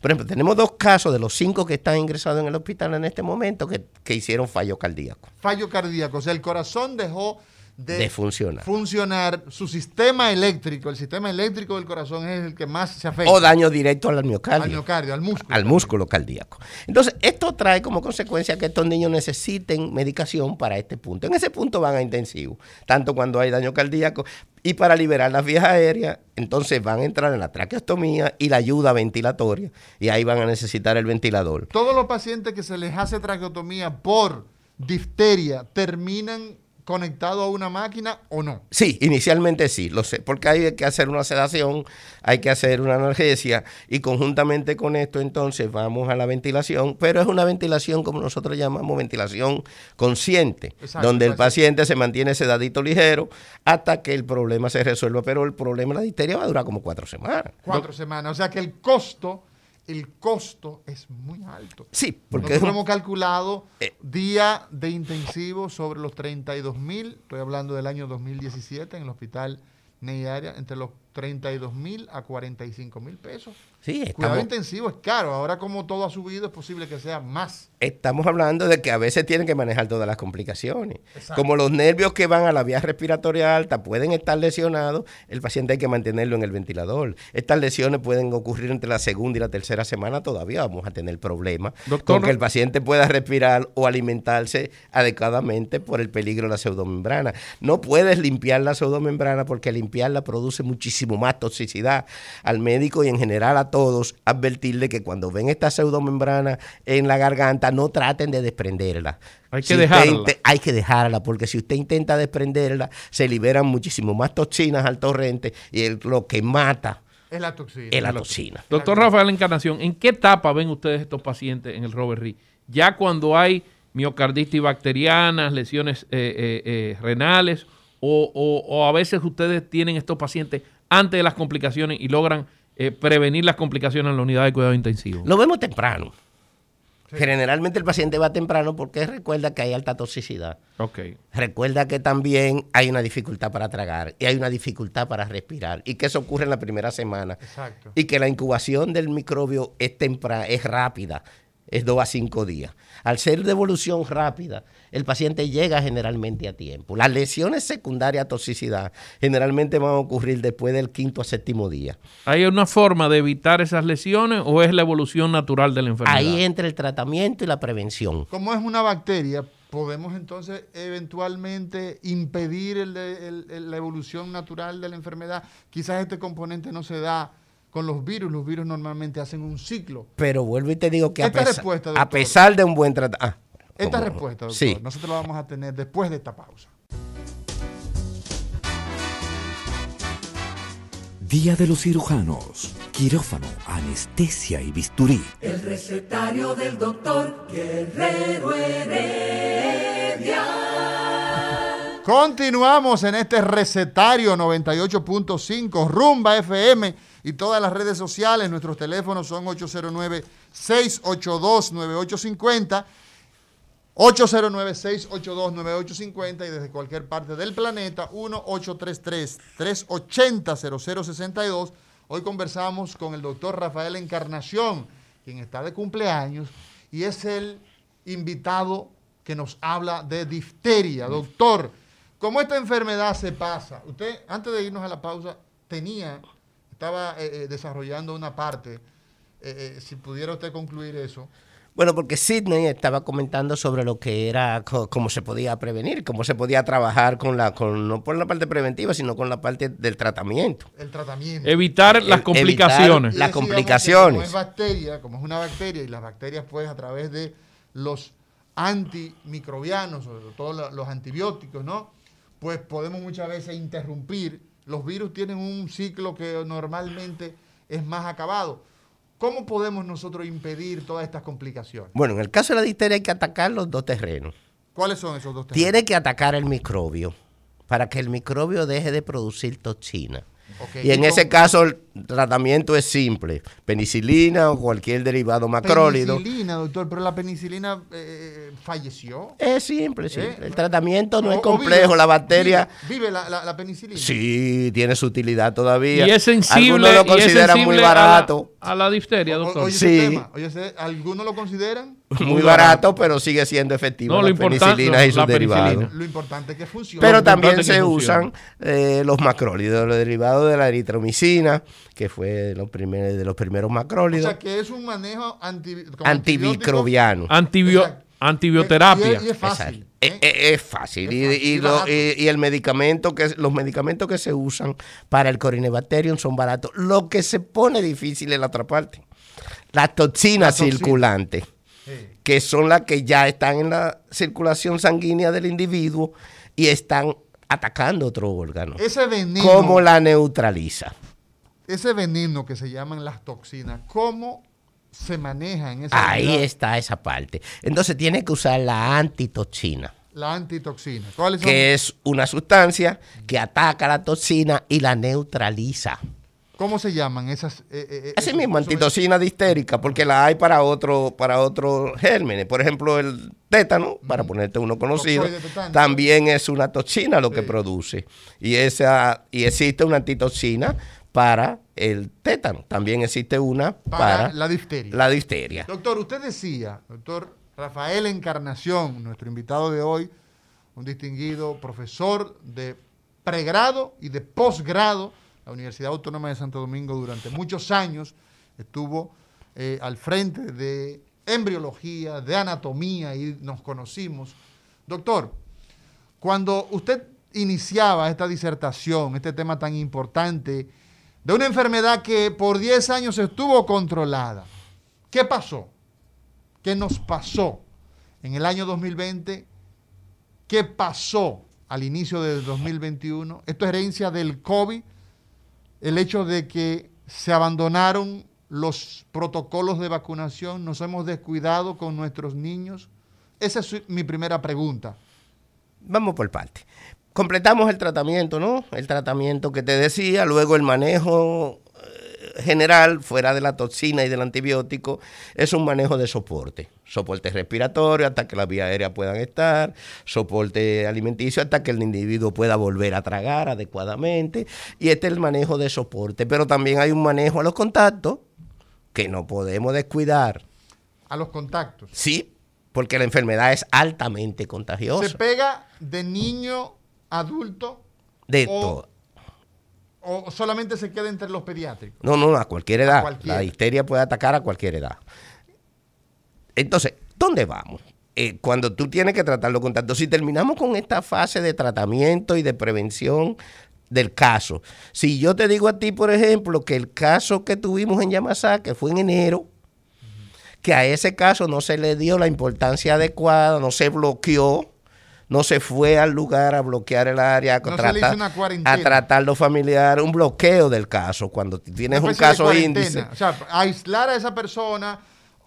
Por ejemplo, tenemos dos casos de los cinco que están ingresados en el hospital en este momento que, que hicieron fallo cardíaco. Fallo cardíaco. O sea, el corazón dejó de, De funcionar. funcionar. Su sistema eléctrico, el sistema eléctrico del corazón es el que más se afecta. O daño directo al miocardio. al miocardio, al músculo. al músculo cardíaco. Entonces, esto trae como consecuencia que estos niños necesiten medicación para este punto. En ese punto van a intensivo, tanto cuando hay daño cardíaco y para liberar las vías aéreas, entonces van a entrar en la traqueostomía y la ayuda ventilatoria y ahí van a necesitar el ventilador. Todos los pacientes que se les hace traqueotomía por difteria terminan conectado a una máquina o no? Sí, inicialmente sí, lo sé, porque hay que hacer una sedación, hay que hacer una analgesia y conjuntamente con esto entonces vamos a la ventilación, pero es una ventilación como nosotros llamamos ventilación consciente, Exacto, donde el exacto. paciente se mantiene sedadito ligero hasta que el problema se resuelva, pero el problema de la difteria va a durar como cuatro semanas. Cuatro semanas. O sea que el costo, el costo es muy alto. Sí, porque Nosotros hemos calculado Eh. día de intensivo sobre los 32 mil, estoy hablando del año 2017 en el hospital Neiaria, entre los 32 mil a 45 mil pesos. Sí, Cuidado estamos, intensivo es caro, ahora como todo ha subido es posible que sea más. estamos hablando de que a veces tienen que manejar todas las complicaciones. Exacto. Como los nervios que van a la vía respiratoria alta pueden estar lesionados, el paciente hay que mantenerlo en el ventilador. Estas lesiones pueden ocurrir entre la segunda y la tercera semana, todavía vamos a tener problemas Doctor- con que el paciente pueda respirar o alimentarse adecuadamente por el peligro de la pseudomembrana. No puedes limpiar la pseudomembrana porque limpiarla produce muchísimo más toxicidad. Al médico y en general a todos, advertirle que cuando ven esta pseudomembrana en la garganta, no traten de desprenderla. Hay que dejarla. inte- hay que dejarla, porque si usted intenta desprenderla, se liberan muchísimo más toxinas al torrente y el- lo que mata Es la toxina. es la toxina. Doctor Rafael Encarnación, ¿en qué etapa ven ustedes estos pacientes en el Robert Reed? Ya cuando hay miocarditis bacterianas, lesiones eh, eh, eh, renales, o, o- o a veces ustedes tienen estos pacientes antes de las complicaciones y logran eh, prevenir las complicaciones en la unidad de cuidado intensivo. Lo vemos temprano. Generalmente el paciente va temprano porque recuerda que hay alta toxicidad. Ok. Recuerda que también hay una dificultad para tragar y hay una dificultad para respirar y que eso ocurre en la primera semana. Exacto. Y que la incubación del microbio es, es rápida, es 2 a 5 días. Al ser de evolución rápida, el paciente llega generalmente a tiempo. Las lesiones secundarias a toxicidad generalmente van a ocurrir después del quinto a séptimo día. ¿Hay una forma de evitar esas lesiones o es la evolución natural de la enfermedad? Ahí entra el tratamiento y la prevención. Como es una bacteria, podemos entonces eventualmente impedir el de- el- el- la evolución natural de la enfermedad. Quizás este componente no se da con los virus. Los virus normalmente hacen un ciclo. Pero vuelvo y te digo que a, Esta pesa- respuesta, a pesar de un buen tratamiento... Esta respuesta, doctor, Sí. nosotros la vamos a tener después de esta pausa. Día de los cirujanos. Quirófano, anestesia y bisturí. El recetario del doctor Guerrero Heredia. Continuamos en este recetario 98.5 Rumba FM y todas las redes sociales. Nuestros teléfonos son 809-682-9850, 809-682-9850 y desde cualquier parte del planeta 1-833-380-0062. Hoy conversamos con el doctor Rafael Encarnación, quien está de cumpleaños y es el invitado que nos habla de difteria. Doctor, ¿cómo esta enfermedad se pasa? Usted, antes de irnos a la pausa, tenía, estaba eh, eh, desarrollando una parte. Eh, eh, si pudiera usted concluir eso. Bueno, porque Sidney estaba comentando sobre lo que era, cómo se podía prevenir, cómo se podía trabajar con la, con, no por la parte preventiva, sino con la parte del tratamiento. El tratamiento. Evitar las Evitar complicaciones. Y las complicaciones. Como es bacteria, como es una bacteria, y las bacterias, pues, a través de los antimicrobianos, sobre todo los antibióticos, ¿no? Pues podemos muchas veces interrumpir. Los virus tienen un ciclo que normalmente es más acabado. ¿Cómo podemos nosotros impedir todas estas complicaciones? Bueno, en el caso de la difteria hay que atacar los dos terrenos. ¿Cuáles son esos dos temas? Tiene que atacar el microbio para que el microbio deje de producir toxina. Y en ¿y ese caso el tratamiento es simple, penicilina o cualquier derivado macrólido. Penicilina, doctor, pero la penicilina eh, falleció. Es simple. ¿Eh? El tratamiento no O- es o complejo, vive- la bacteria Vive, vive la, la- la penicilina. sí tiene su utilidad todavía. Y es sensible, Algunos lo consideran muy sensible a la- barato, A la, difteria, O- doctor. Oye, Sí. ese tema. Oye, ese- ¿algunos lo consideran? muy barato, pero sigue siendo efectivo No, lo la penicilina y la sus derivados. penicilina. Lo importante es que funcione. Pero también se usan eh, los macrólidos, los derivados de la eritromicina, que fue de los primeros, de los primeros o macrólidos, sea, que es un manejo anti, antimicrobiano. Antibio- antibioterapia. Y es, y es fácil. ¿eh? es- es fácil. Es Y, fácil, y y lo- barato. y- y el medicamento que los medicamentos que se usan para el Corinebacterium son baratos. Lo que se pone difícil es la otra parte. Las toxinas Las toxinas. circulantes. Que son las que ya están en la circulación sanguínea del individuo. y están atacando otro órgano. Ese veneno, ¿Cómo la neutraliza? ese veneno que se llaman las toxinas, ¿cómo se maneja en esa Ahí está esa parte. Entonces tiene que usar la antitoxina, La antitoxina. ¿Cuáles son? que es una sustancia que ataca la toxina y la neutraliza. ¿Cómo se llaman esas? eh, eh, eh, Así esos- mismo, antitoxina distérica, porque la hay para otro, para otros gérmenes. Por ejemplo, el tétano, para ponerte uno conocido, también es una toxina lo que produce. Y esa, y existe una antitoxina para el tétano. También existe una Para para, la difteria. la difteria. Doctor, usted decía, doctor Rafael Encarnación, nuestro invitado de hoy, un distinguido profesor de pregrado y de posgrado, la Universidad Autónoma de Santo Domingo durante muchos años estuvo eh, al frente de embriología, de anatomía y nos conocimos. Doctor, cuando usted iniciaba esta disertación, este tema tan importante, de una enfermedad que por 10 años estuvo controlada, ¿qué pasó? ¿Qué nos pasó en el año 2020? ¿Qué pasó al inicio del 2021? Esto es herencia del COVID, el hecho de que se abandonaron los protocolos de vacunación, nos hemos descuidado con nuestros niños. Esa es mi primera pregunta. Vamos por parte. Completamos el tratamiento, ¿no? El tratamiento que te decía, luego el manejo general, fuera de la toxina y del antibiótico, es un manejo de soporte. Soporte respiratorio hasta que las vías aéreas puedan estar, soporte alimenticio hasta que el individuo pueda volver a tragar adecuadamente. Y este es el manejo de soporte. Pero también hay un manejo a los contactos que no podemos descuidar. A los contactos. Sí, porque la enfermedad es altamente contagiosa. ¿Se pega de niño adulto de todo. O solamente se queda entre los pediátricos? No, no, a cualquier edad. La histeria puede atacar a cualquier edad. Entonces, ¿dónde vamos? Eh, cuando tú tienes que tratar los contactos, si terminamos con esta fase de tratamiento y de prevención del caso, si yo te digo a ti, por ejemplo, que el caso que tuvimos en Yamasá, que fue en enero, que a ese caso no se le dio la importancia adecuada, no se bloqueó, no se fue al lugar a bloquear el área, a, No tratar, a tratar lo familiar, un bloqueo del caso. Cuando tienes un caso índice. O sea, aislar a esa persona.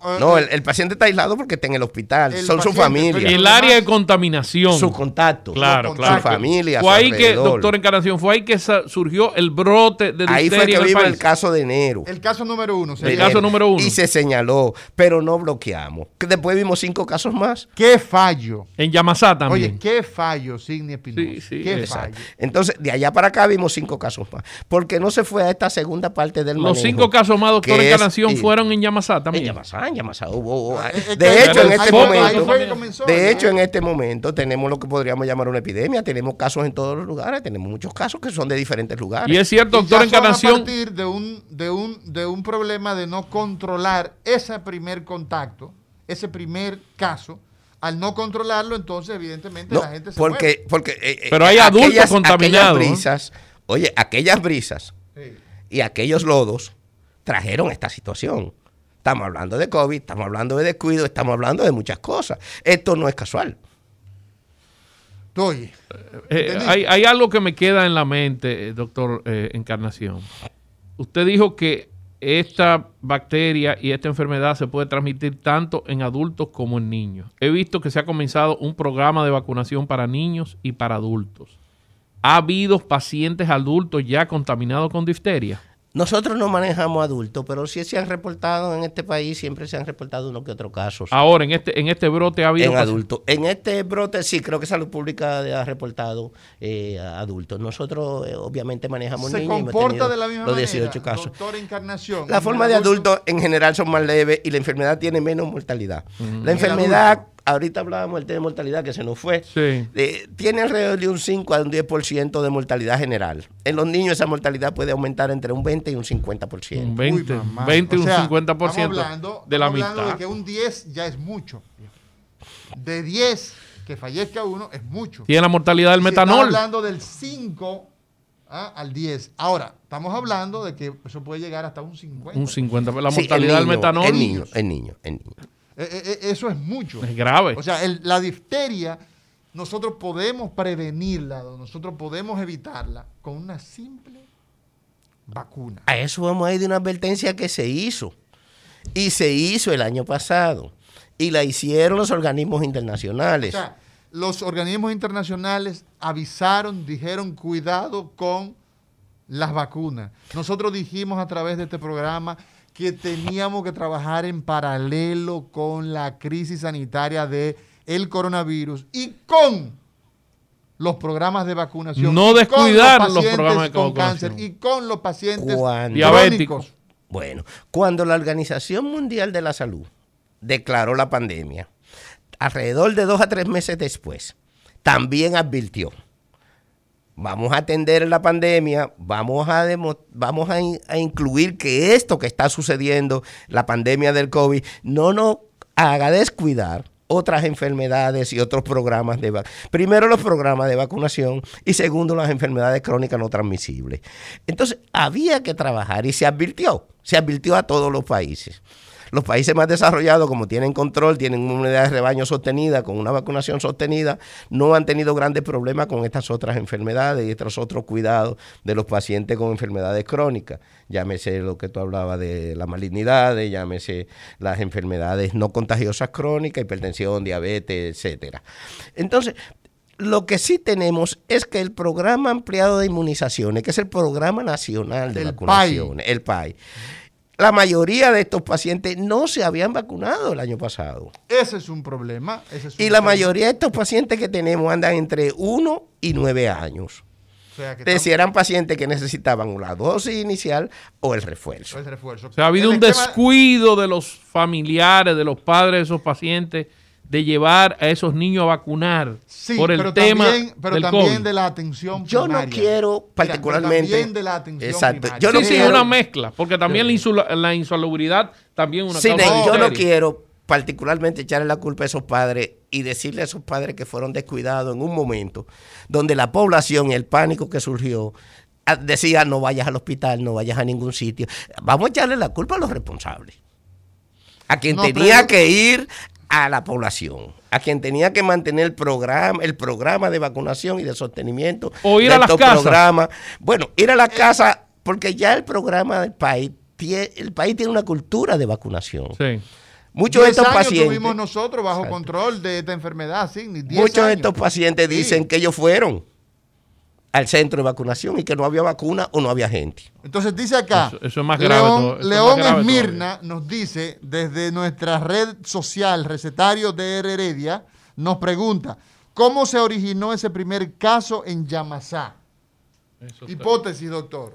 Eh, No, el, el paciente está aislado porque está en el hospital, El son su paciente, familia, pero- El área de contaminación. su contacto, Claro, Su claro. su familia, Fue su ahí que, doctor Encarnación, fue ahí que surgió el brote de Ahí fue que en el vimos país. el caso de enero. el caso número uno. El caso número uno. Y se señaló, pero no bloqueamos. Que Después vimos cinco casos más. ¿Qué fallo? En Yamasá también. Oye, qué fallo, Sidney Espinosa. Sí, sí, qué exacto. fallo. Entonces, de allá para acá vimos cinco casos más. Porque no se fue a esta segunda parte del Los manejo, cinco casos más, doctor Encarnación, fueron en Yamasá también. En Yamasá hubo. hubo- Eh, eh, de hecho, en este momento. De hecho, en este momento tenemos lo que podríamos llamar una epidemia. Tenemos casos en todos los lugares. Tenemos muchos casos que son de diferentes lugares. Y es cierto, doctor son a Encarnación. partir de un, de, un, de un problema de no controlar ese primer contacto, ese primer caso. Al no controlarlo, entonces, evidentemente, No, la gente se muere. porque, porque eh, Pero hay adultos aquellas- contaminados, aquellas ¿no? brisas, oye, aquellas brisas Sí. y aquellos lodos trajeron esta situación. Estamos hablando de COVID, estamos hablando de descuido, estamos hablando de muchas cosas. Esto no es casual. Oye, Eh, ¿Entendí? hay, hay algo que me queda en la mente, eh, doctor eh, Encarnación. Usted dijo que esta bacteria y esta enfermedad se puede transmitir tanto en adultos como en niños. He visto que se ha comenzado un programa de vacunación para niños y para adultos. ¿Ha habido pacientes adultos ya contaminados con difteria? Nosotros no manejamos adultos, pero sí se han reportado en este país, siempre se han reportado uno que otro casos. Ahora, en este, en este brote ha habido en adultos. En este brote sí, creo que Salud Pública ha reportado eh, a adultos. Nosotros eh, obviamente manejamos se niños. hemos comporta de la misma los manera. 18 casos. Doctor Encarnación. La forma de adulto- adultos en general son más leves y la enfermedad tiene menos mortalidad. La enfermedad. Ahorita hablábamos del tema de mortalidad que se nos fue, Sí. eh, tiene alrededor de un 5 a un 10% de mortalidad general. En los niños esa mortalidad puede aumentar entre un 20 y un 50%. Un 20, Uy, mamá. 20 y O un sea, 50% estamos hablando- de la estamos hablando mitad. de que un 10 ya es mucho. De 10 que fallezca uno es mucho. Tiene la mortalidad del estamos metanol. hablando del 5 ah, al 10. Ahora, estamos hablando de que eso puede llegar hasta un 50. Un 50. La Sí, mortalidad en del metanol En niños, en niños, en niños. Eh, eh, eh, eso es mucho. es grave. O sea, el- la difteria nosotros podemos prevenirla, nosotros podemos evitarla con una simple vacuna. A eso vamos a ir de una advertencia que se hizo. Y se hizo el año pasado. Y la hicieron los organismos internacionales. O sea, los organismos internacionales avisaron, dijeron, cuidado con las vacunas. Nosotros dijimos a través de este programa que teníamos que trabajar en paralelo con la crisis sanitaria de el coronavirus y con los programas de vacunación. No descuidar los programas de con vacunación. cáncer y con los pacientes Cuando- Diabéticos. Bueno, cuando la Organización Mundial de la Salud declaró la pandemia, alrededor de dos a tres meses después, también advirtió, vamos a atender la pandemia, vamos a, vamos a incluir que esto que está sucediendo, la pandemia del COVID, no nos haga descuidar otras enfermedades y otros programas de vacunación. Primero los programas de vacunación y segundo las enfermedades crónicas no transmisibles. Entonces había que trabajar y se advirtió, se advirtió a todos los países. Los países más desarrollados, como tienen control, tienen una unidad de rebaño sostenida, con una vacunación sostenida, no han tenido grandes problemas con estas otras enfermedades y estos otros cuidados de los pacientes con enfermedades crónicas. Llámese lo que tú hablabas de la malignidad, llámese las enfermedades no contagiosas crónicas, hipertensión, diabetes, etcétera. Entonces, lo que sí tenemos es que el programa ampliado de inmunizaciones, que es el programa nacional de El vacunaciones, el PAI, la mayoría de estos pacientes no se habían vacunado el año pasado. Ese es un problema. ese es un Y la mayoría de estos pacientes que tenemos andan entre 1 y 9 años. O sea, que Es decir, estamos- eran pacientes que necesitaban la dosis inicial o el refuerzo. el refuerzo. O sea, ha habido El un esquema- descuido de los familiares, de los padres de esos pacientes, de llevar a esos niños a vacunar Sí, por el pero tema también, pero del también COVID. de la atención Yo no primaria. quiero Mira, particularmente- también de la atención Exacto. primaria. Yo no sí, sí, quiero- una mezcla, porque también la, insula- la insalubridad también es una Sí, causa yo no quiero particularmente echarle la culpa a esos padres y decirle a esos padres que fueron descuidados en un momento donde la población y el pánico que surgió ah, decía no vayas al hospital, no vayas a ningún sitio. Vamos a echarle la culpa a los responsables. A quien No, tenía pero- que ir a la población, a quien tenía que mantener el programa, el programa de vacunación y de sostenimiento O ir de a las estos casas. programas. Bueno, ir a la casa, porque ya el programa del país, el país tiene una cultura de vacunación. Sí. Muchos de estos años pacientes, tuvimos nosotros bajo Exacto. control de esta enfermedad, sí, ni 10 muchos de estos pacientes Sí. dicen que ellos fueron al centro de vacunación y que no había vacuna o no había gente. Entonces dice acá, Eso- eso es más grave León, todo- eso es más León grave Esmirna nos dice desde nuestra red social Recetario de Heredia, nos pregunta, ¿cómo se originó ese primer caso en Yamasá? Eso está- Hipótesis, doctor.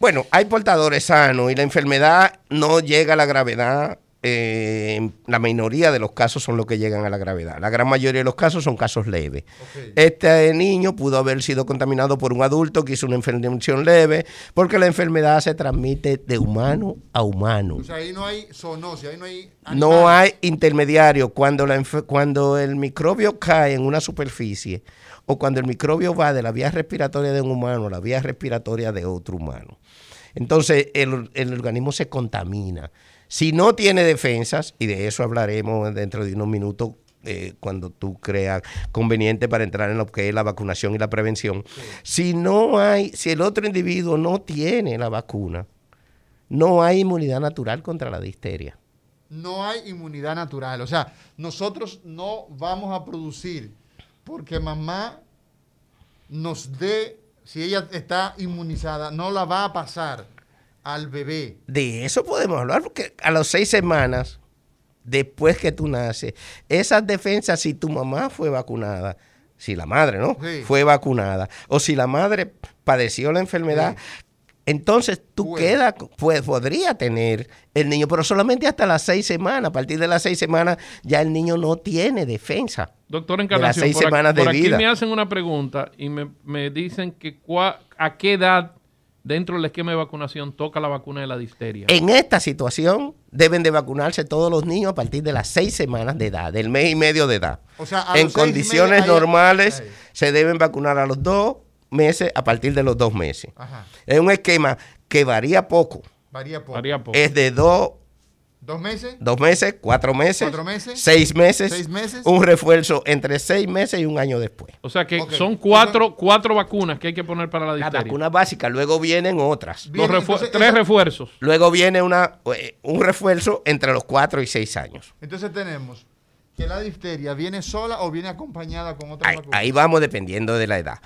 Bueno, hay portadores sanos y la enfermedad no llega a la gravedad. Eh, la minoría de los casos son los que llegan a la gravedad. La gran mayoría de los casos son casos leves. Este niño pudo haber sido contaminado por un adulto que hizo una infección leve porque la enfermedad se transmite de humano a humano. O sea, ahí no hay zoonosis, ahí no hay... No hay intermediario. Cuando, la enfe- cuando el microbio cae en una superficie o cuando el microbio va de la vía respiratoria de un humano a la vía respiratoria de otro humano. Entonces el, el organismo se contamina. Si no tiene defensas, y de eso hablaremos dentro de unos minutos eh, cuando tú creas conveniente para entrar en lo que es la vacunación y la prevención, si no hay, si el otro individuo no tiene la vacuna, no hay inmunidad natural contra la difteria. no hay inmunidad natural. O sea, nosotros no vamos a producir porque mamá nos dé, si ella está inmunizada, no la va a pasar al bebé. De eso podemos hablar, porque a las seis semanas, después que tú naces, esas defensas, si tu mamá fue vacunada, si la madre, ¿no? Sí. Fue vacunada, o si la madre padeció la enfermedad, entonces tú queda, pues, podría tener el niño, pero solamente hasta las seis semanas. A partir de las seis semanas ya el niño no tiene defensa. Doctor de las Encarnación, seis por, aquí- semanas de por aquí vida. me hacen una pregunta y me, me dicen que cua- a qué edad dentro del esquema de vacunación toca la vacuna de la difteria. En esta situación deben de vacunarse todos los niños a partir de las seis semanas de edad, del mes y medio de edad. O sea, en condiciones normales ahí. se deben vacunar a los dos meses a partir de los dos meses. Ajá, Es un esquema que varía poco. varía poco. Varía poco. Es de dos ¿Dos meses? Dos meses, cuatro meses, Cuatro meses, seis meses, seis meses. un refuerzo entre seis meses y un año después. O sea que son cuatro, cuatro vacunas que hay que poner para la La difteria. vacuna básica, luego vienen otras. Los entonces, tres esa- refuerzos. Luego viene una, eh, un refuerzo entre los cuatro y seis años. Entonces tenemos que la difteria viene sola o viene acompañada con otra Ahí, vacuna. ahí vamos dependiendo de la edad.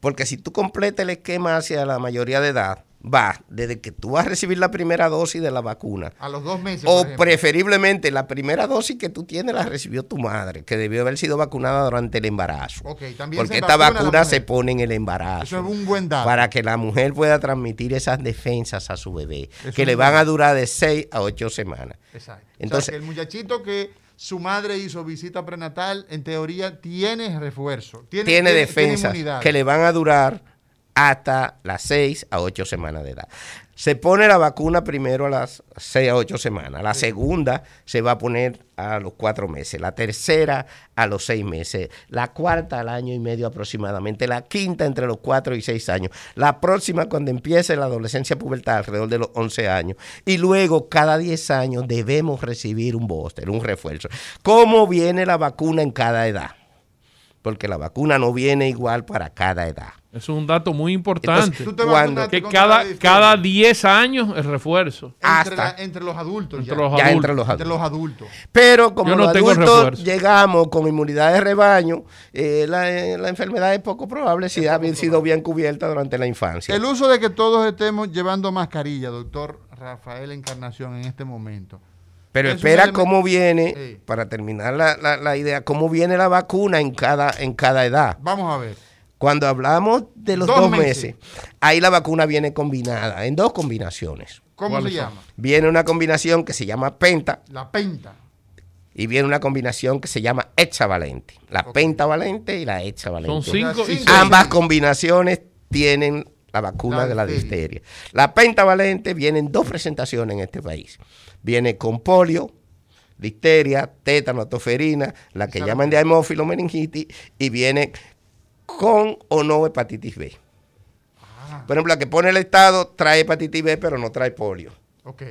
Porque si tú completas el esquema hacia la mayoría de edad, va desde que tú vas a recibir la primera dosis de la vacuna. A los dos meses. O preferiblemente la primera dosis que tú tienes la recibió tu madre, que debió haber sido vacunada durante el embarazo. También Porque esta vacuna se pone en el embarazo. Eso es un buen dato. Para que la mujer pueda transmitir esas defensas a su bebé, que le van a durar de 6 a 8 semanas. Exacto. Entonces- o sea, que el muchachito que su madre hizo visita prenatal, en teoría, tiene refuerzo. Tiene, Tiene defensas que le van a durar hasta las 6 a 8 semanas de edad. Se pone la vacuna primero a las 6 a 8 semanas. La segunda se va a poner a los 4 meses. La tercera a los 6 meses. La cuarta al año y medio aproximadamente. La quinta entre los 4 y 6 años. La próxima cuando empiece la adolescencia pubertal alrededor de los 11 años. Y luego cada 10 años debemos recibir un booster, un refuerzo. ¿Cómo viene la vacuna en cada edad? Porque la vacuna no viene igual para cada edad. Eso es un dato muy importante. Entonces, Cuando- que cada, cada 10 años el refuerzo. entre, hasta- la- entre los adultos. Entre ya. los Ya adultos. entre los Entre los adultos. Pero como Yo los tengo adultos refuerzo. llegamos con inmunidad de rebaño, eh, la, eh, la enfermedad es poco probable si ha sido bien cubierta durante la infancia. El uso de que todos estemos llevando mascarilla, doctor Rafael Encarnación, en este momento. Pero es espera cómo viene, Sí. para terminar la, la- la idea, cómo viene la vacuna en cada, en cada edad. Vamos a ver. Cuando hablamos de los Dos dos, meses. meses. ahí la vacuna viene combinada en dos combinaciones. ¿Cómo se llama? Viene una combinación que se llama penta La penta. y viene una combinación que se llama hexavalente. La Ok. pentavalente y la hexavalente. Son 5 y cinco. 6. Ambas combinaciones tienen la vacuna La de la difteria. difteria. La pentavalente viene en dos presentaciones en este país. Viene con polio, difteria, tétano, toferina, la que llaman de hemófilo meningitis, y viene con o no hepatitis B. Ah, Por ejemplo, la que pone el Estado trae hepatitis B, pero no trae polio. ok.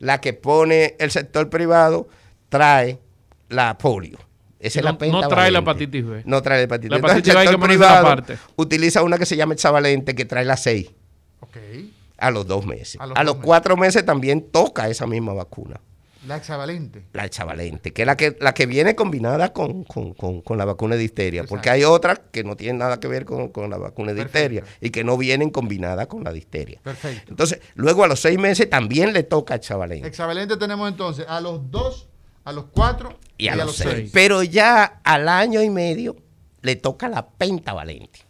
La que pone el sector privado trae la polio. Esa es No- la no pentavalente. trae la hepatitis B. No trae la hepatitis La B. Entonces, hepatitis B el sector privado utiliza una que se llama hexavalente que trae la 6 Ok. A los dos meses. A A los meses. cuatro meses también toca esa misma vacuna, La hexavalente. la hexavalente, que es la que, la que viene combinada con, con- con- con la vacuna de difteria, porque hay otras que no tienen nada que ver con, con la vacuna de Perfecto. difteria y que no vienen combinadas con la difteria. Perfecto. Entonces, luego a los seis meses también le toca hexavalente. Hexavalente tenemos entonces a los dos, a los cuatro y a, los seis. seis. Pero ya al año y medio le toca la pentavalente.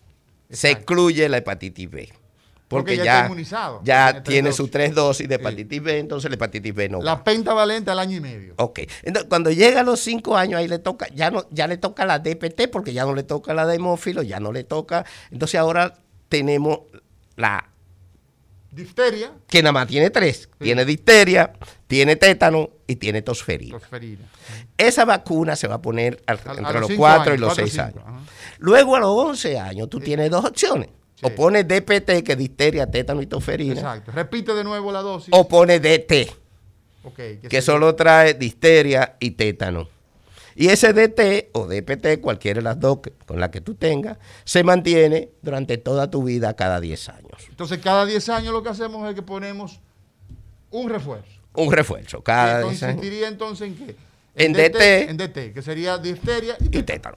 Se excluye la hepatitis B. Porque Porque, ya ya, está inmunizado, ya tiene sus tres dosis de Sí. hepatitis B, entonces la hepatitis B no va. La pentavalente al año y medio. Ok. Entonces, cuando llega a los cinco años, ahí le toca, ya no, ya le toca la DPT, porque ya no le toca la de hemófilo, ya no le toca. Entonces ahora tenemos la Difteria, que nada más tiene tres. Tiene difteria, tiene tétano y tiene tosferina. tosferina. Esa vacuna se va a poner al- A- a entre los los cinco 4 y años, los cuatro y 6 cinco, años. ajá. Luego a los 11 años tú tienes dos opciones. O Sí. pones DPT, que es difteria, tétano y tosferina, Exacto. Repite de nuevo la dosis. o pones DT, que solo trae difteria y tétano. Y ese DT o DPT, cualquiera de las dos que- con la que tú tengas, se mantiene durante toda tu vida cada 10 años. Entonces, cada 10 años lo que hacemos es que ponemos un refuerzo. Un refuerzo que cada 10 años. consistiría entonces en qué? En DT. En DT, que sería difteria y Y tétano.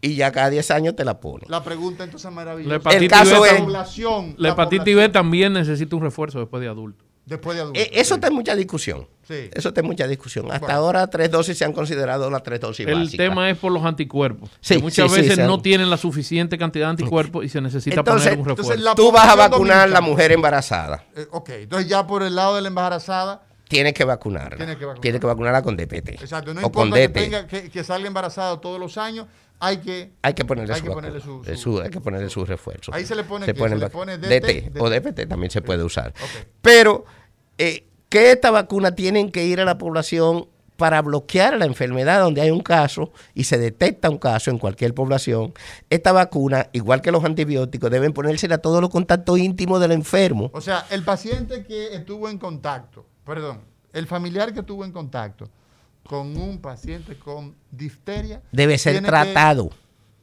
Y ya cada 10 años te la pones. La pregunta entonces es La maravillosa. hepatitis, El caso B, es- población. la hepatitis B también necesita un refuerzo después de adulto. Después de adultos. Eh, Eso sí. está en mucha discusión. Sí. Eso está en mucha discusión. Hasta Bueno. ahora tres dosis se han considerado las tres dosis El básicas. tema es por los anticuerpos. Sí, que muchas veces sí. no tienen la suficiente cantidad de anticuerpos y se necesita Entonces- poner un entonces refuerzo. la- Tú vas a vacunar a la mujer embarazada. Eh, ok, entonces ya por el lado de la embarazada, Tienes que vacunarla. Tienes que vacunarla. Tienes que vacunarla con DPT. exacto, no o con importa que, DT. tenga, que, que salga embarazada todos los años, hay que... Hay que ponerle, Hay su, que vacuna. ponerle su- su- su- hay que ponerle su refuerzo. Ahí se le pone qué? Se le pone DT, o DPT también se puede usar. Pero eh, que esta vacuna tienen que ir a la población para bloquear la enfermedad donde hay un caso y se detecta un caso en cualquier población. Esta vacuna, igual que los antibióticos, deben ponérsela a todos los contactos íntimos del enfermo. O sea, el paciente que estuvo en contacto, perdón, el familiar que tuvo en contacto con un paciente con difteria Debe ser tiene que tratado.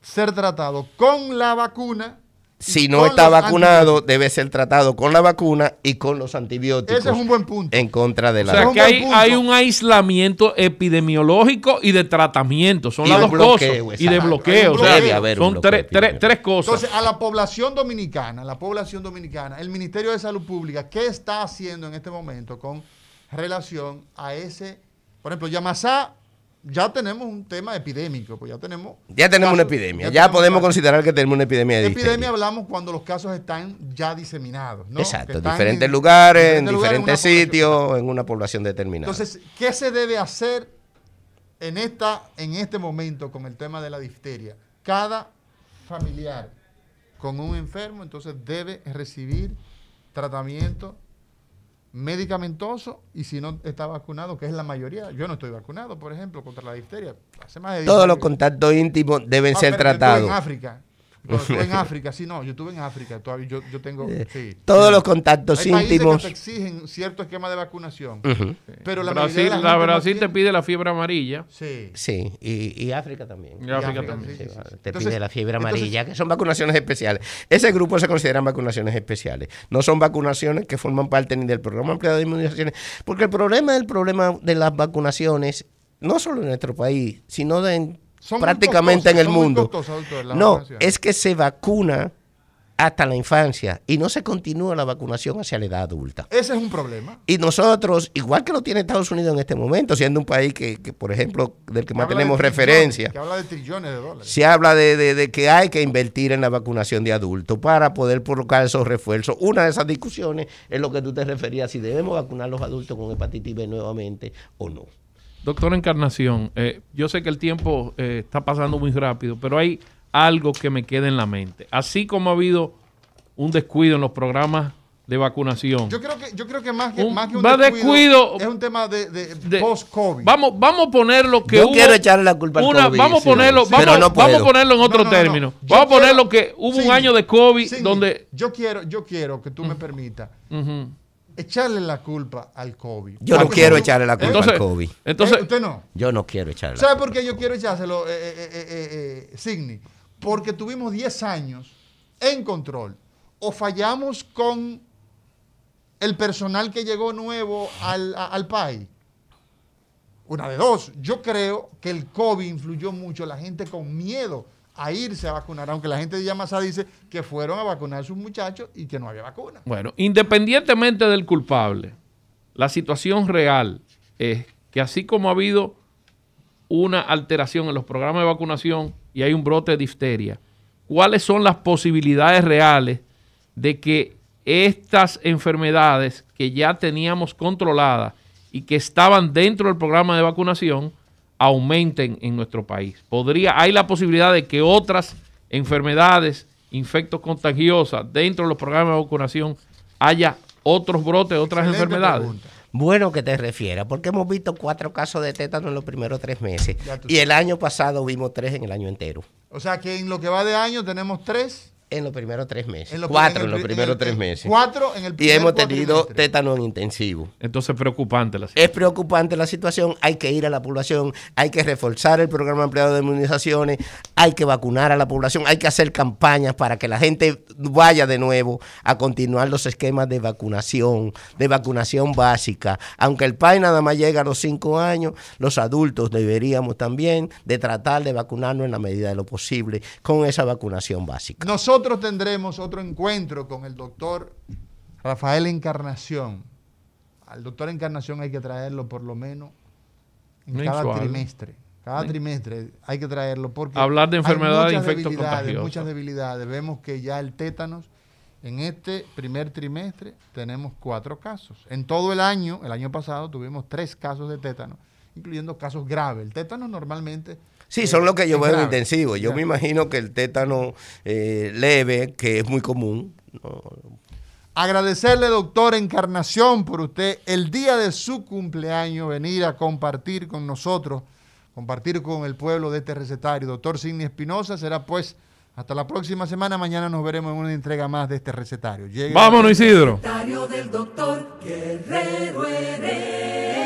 ser tratado con la vacuna. Si no está vacunado, debe ser tratado con la vacuna y con los antibióticos. Ese es un buen punto. En contra de O la sea Es un que hay, un aislamiento epidemiológico y de tratamiento. Son Y las dos bloqueo, cosas. Y de bloqueo. O sea. Debe haber son bloqueo tres, tres cosas. Entonces, a la población dominicana, la población dominicana, el Ministerio de Salud Pública, ¿qué está haciendo en este momento con relación a ese, por ejemplo, Yamasá, ya tenemos un tema epidémico, pues ya tenemos... Ya tenemos una epidemia. Ya, podemos casos. considerar que tenemos una epidemia de Epidemia hablamos cuando los casos están ya diseminados, ¿no? Exacto, diferentes en lugares, en diferentes sitios, en una población determinada. Entonces, ¿qué se debe hacer en, esta, en este momento con el tema de la difteria? Cada familiar con un enfermo, entonces debe recibir tratamiento medicamentoso y si no está vacunado, que es la mayoría, yo no estoy vacunado, por ejemplo, contra la difteria. Hace más de 10 Todos los contactos íntimos deben Ah, ser tratados. En África. Estuve en África, sí, no, yo estuve en África, todavía yo, yo tengo, sí. Todos los contactos Hay íntimos. que te exigen cierto esquema de vacunación, pero la Brasil, la, la gente no Brasil te pide la fiebre amarilla. Sí. Sí, y, y África también. Y África África, también. sí, Sí, sí, sí. Te Entonces- pide la fiebre entonces- amarilla, que son vacunaciones especiales. Ese grupo se consideran vacunaciones especiales. No son vacunaciones que forman parte ni del programa ampliado de inmunizaciones. Porque el problema el problema de las vacunaciones, no solo en nuestro país, sino de en- Son prácticamente en el son mundo. costosas, doctor, las no, es que se vacuna hasta la infancia y no se continúa la vacunación hacia la edad adulta. Ese es un problema. Y nosotros, igual que lo tiene Estados Unidos en este momento, siendo un país que, que, por ejemplo, del que más tenemos referencia, Que habla de trillones de dólares. se habla de, de- de que hay que invertir en la vacunación de adultos para poder colocar esos refuerzos. Una de esas discusiones es lo que tú te referías, si debemos vacunar a los adultos con hepatitis B nuevamente o no. Doctora Encarnación, eh, yo sé que el tiempo eh, está pasando muy rápido, pero hay algo que me queda en la mente. Así como ha habido un descuido en los programas de vacunación. Yo creo que, yo creo que más que Un- más que un descuido, descuido- es un tema de, de de- post-COVID. Vamos, vamos a poner lo que Yo hubo. quiero echarle la culpa al una- COVID, Vamos a ponerlo, sí, vamos, no vamos a ponerlo en otro No, no, no, no. término. Vamos a poner quiero- lo que hubo un año de COVID donde. Yo quiero, yo quiero que tú me permitas Ujú. Echarle la culpa al COVID. Yo no quiero echarle la culpa Entonces, al COVID. entonces Eh, usted no. Yo no quiero echarle la ¿Sabe por qué yo quiero echárselo, eh, eh, eh, eh, eh, Signi? Porque tuvimos 10 años en control. O fallamos con el personal que llegó nuevo al, a- al país. Una de dos. Yo creo que el COVID influyó mucho la gente con miedo a irse a vacunar, aunque la gente de Yamasá dice que fueron a vacunar a sus muchachos y que no había vacuna. Bueno, independientemente del culpable, la situación real es que así como ha habido una alteración en los programas de vacunación y hay un brote de difteria, ¿cuáles son las posibilidades reales de que estas enfermedades que ya teníamos controladas y que estaban dentro del programa de vacunación aumenten en nuestro país? Podría, hay la posibilidad de que otras enfermedades, infectos contagiosas dentro de los programas de vacunación haya otros brotes, otras Excelente enfermedades. pregunta. Bueno que te refieras, porque hemos visto cuatro casos de tétano en los primeros tres meses. Y el año pasado vimos tres en el año entero. O sea que en lo que va de año tenemos tres. En los primeros tres meses. En lo- cuatro en los primeros el- tres meses. Cuatro en el Y primer hemos tenido tétano en intensivo. Entonces, preocupante la situación. Es preocupante la situación, hay que ir a la población, hay que reforzar el programa ampliado de inmunizaciones, hay que vacunar a la población, hay que hacer campañas para que la gente vaya de nuevo a continuar los esquemas de vacunación, de vacunación básica. Aunque el país nada más llega a los cinco años, los adultos deberíamos también de tratar de vacunarnos en la medida de lo posible con esa vacunación básica. Nosotros tendremos otro encuentro con el doctor Rafael Encarnación. Al doctor Encarnación hay que traerlo por lo menos en cada trimestre. Cada trimestre hay que traerlo porque Hablar de enfermedades e muchas infectos contagiosos. Muchas debilidades. Vemos que ya el tétanos en este primer trimestre tenemos cuatro casos. En todo el año, el año pasado tuvimos tres casos de tétano, incluyendo casos graves. El tétano normalmente Sí, son los que yo veo en intensivo. Yo me imagino que el tétano eh, leve, que es muy común, no, Agradecerle, doctor Encarnación, por usted el día de su cumpleaños venir a compartir con nosotros, compartir con el pueblo de este recetario. Doctor Sidney Espinosa, será pues hasta la próxima semana. Mañana nos veremos en una entrega más de este recetario. Vámonos, Isidro. Recetario del doctor Guerrero Heredia.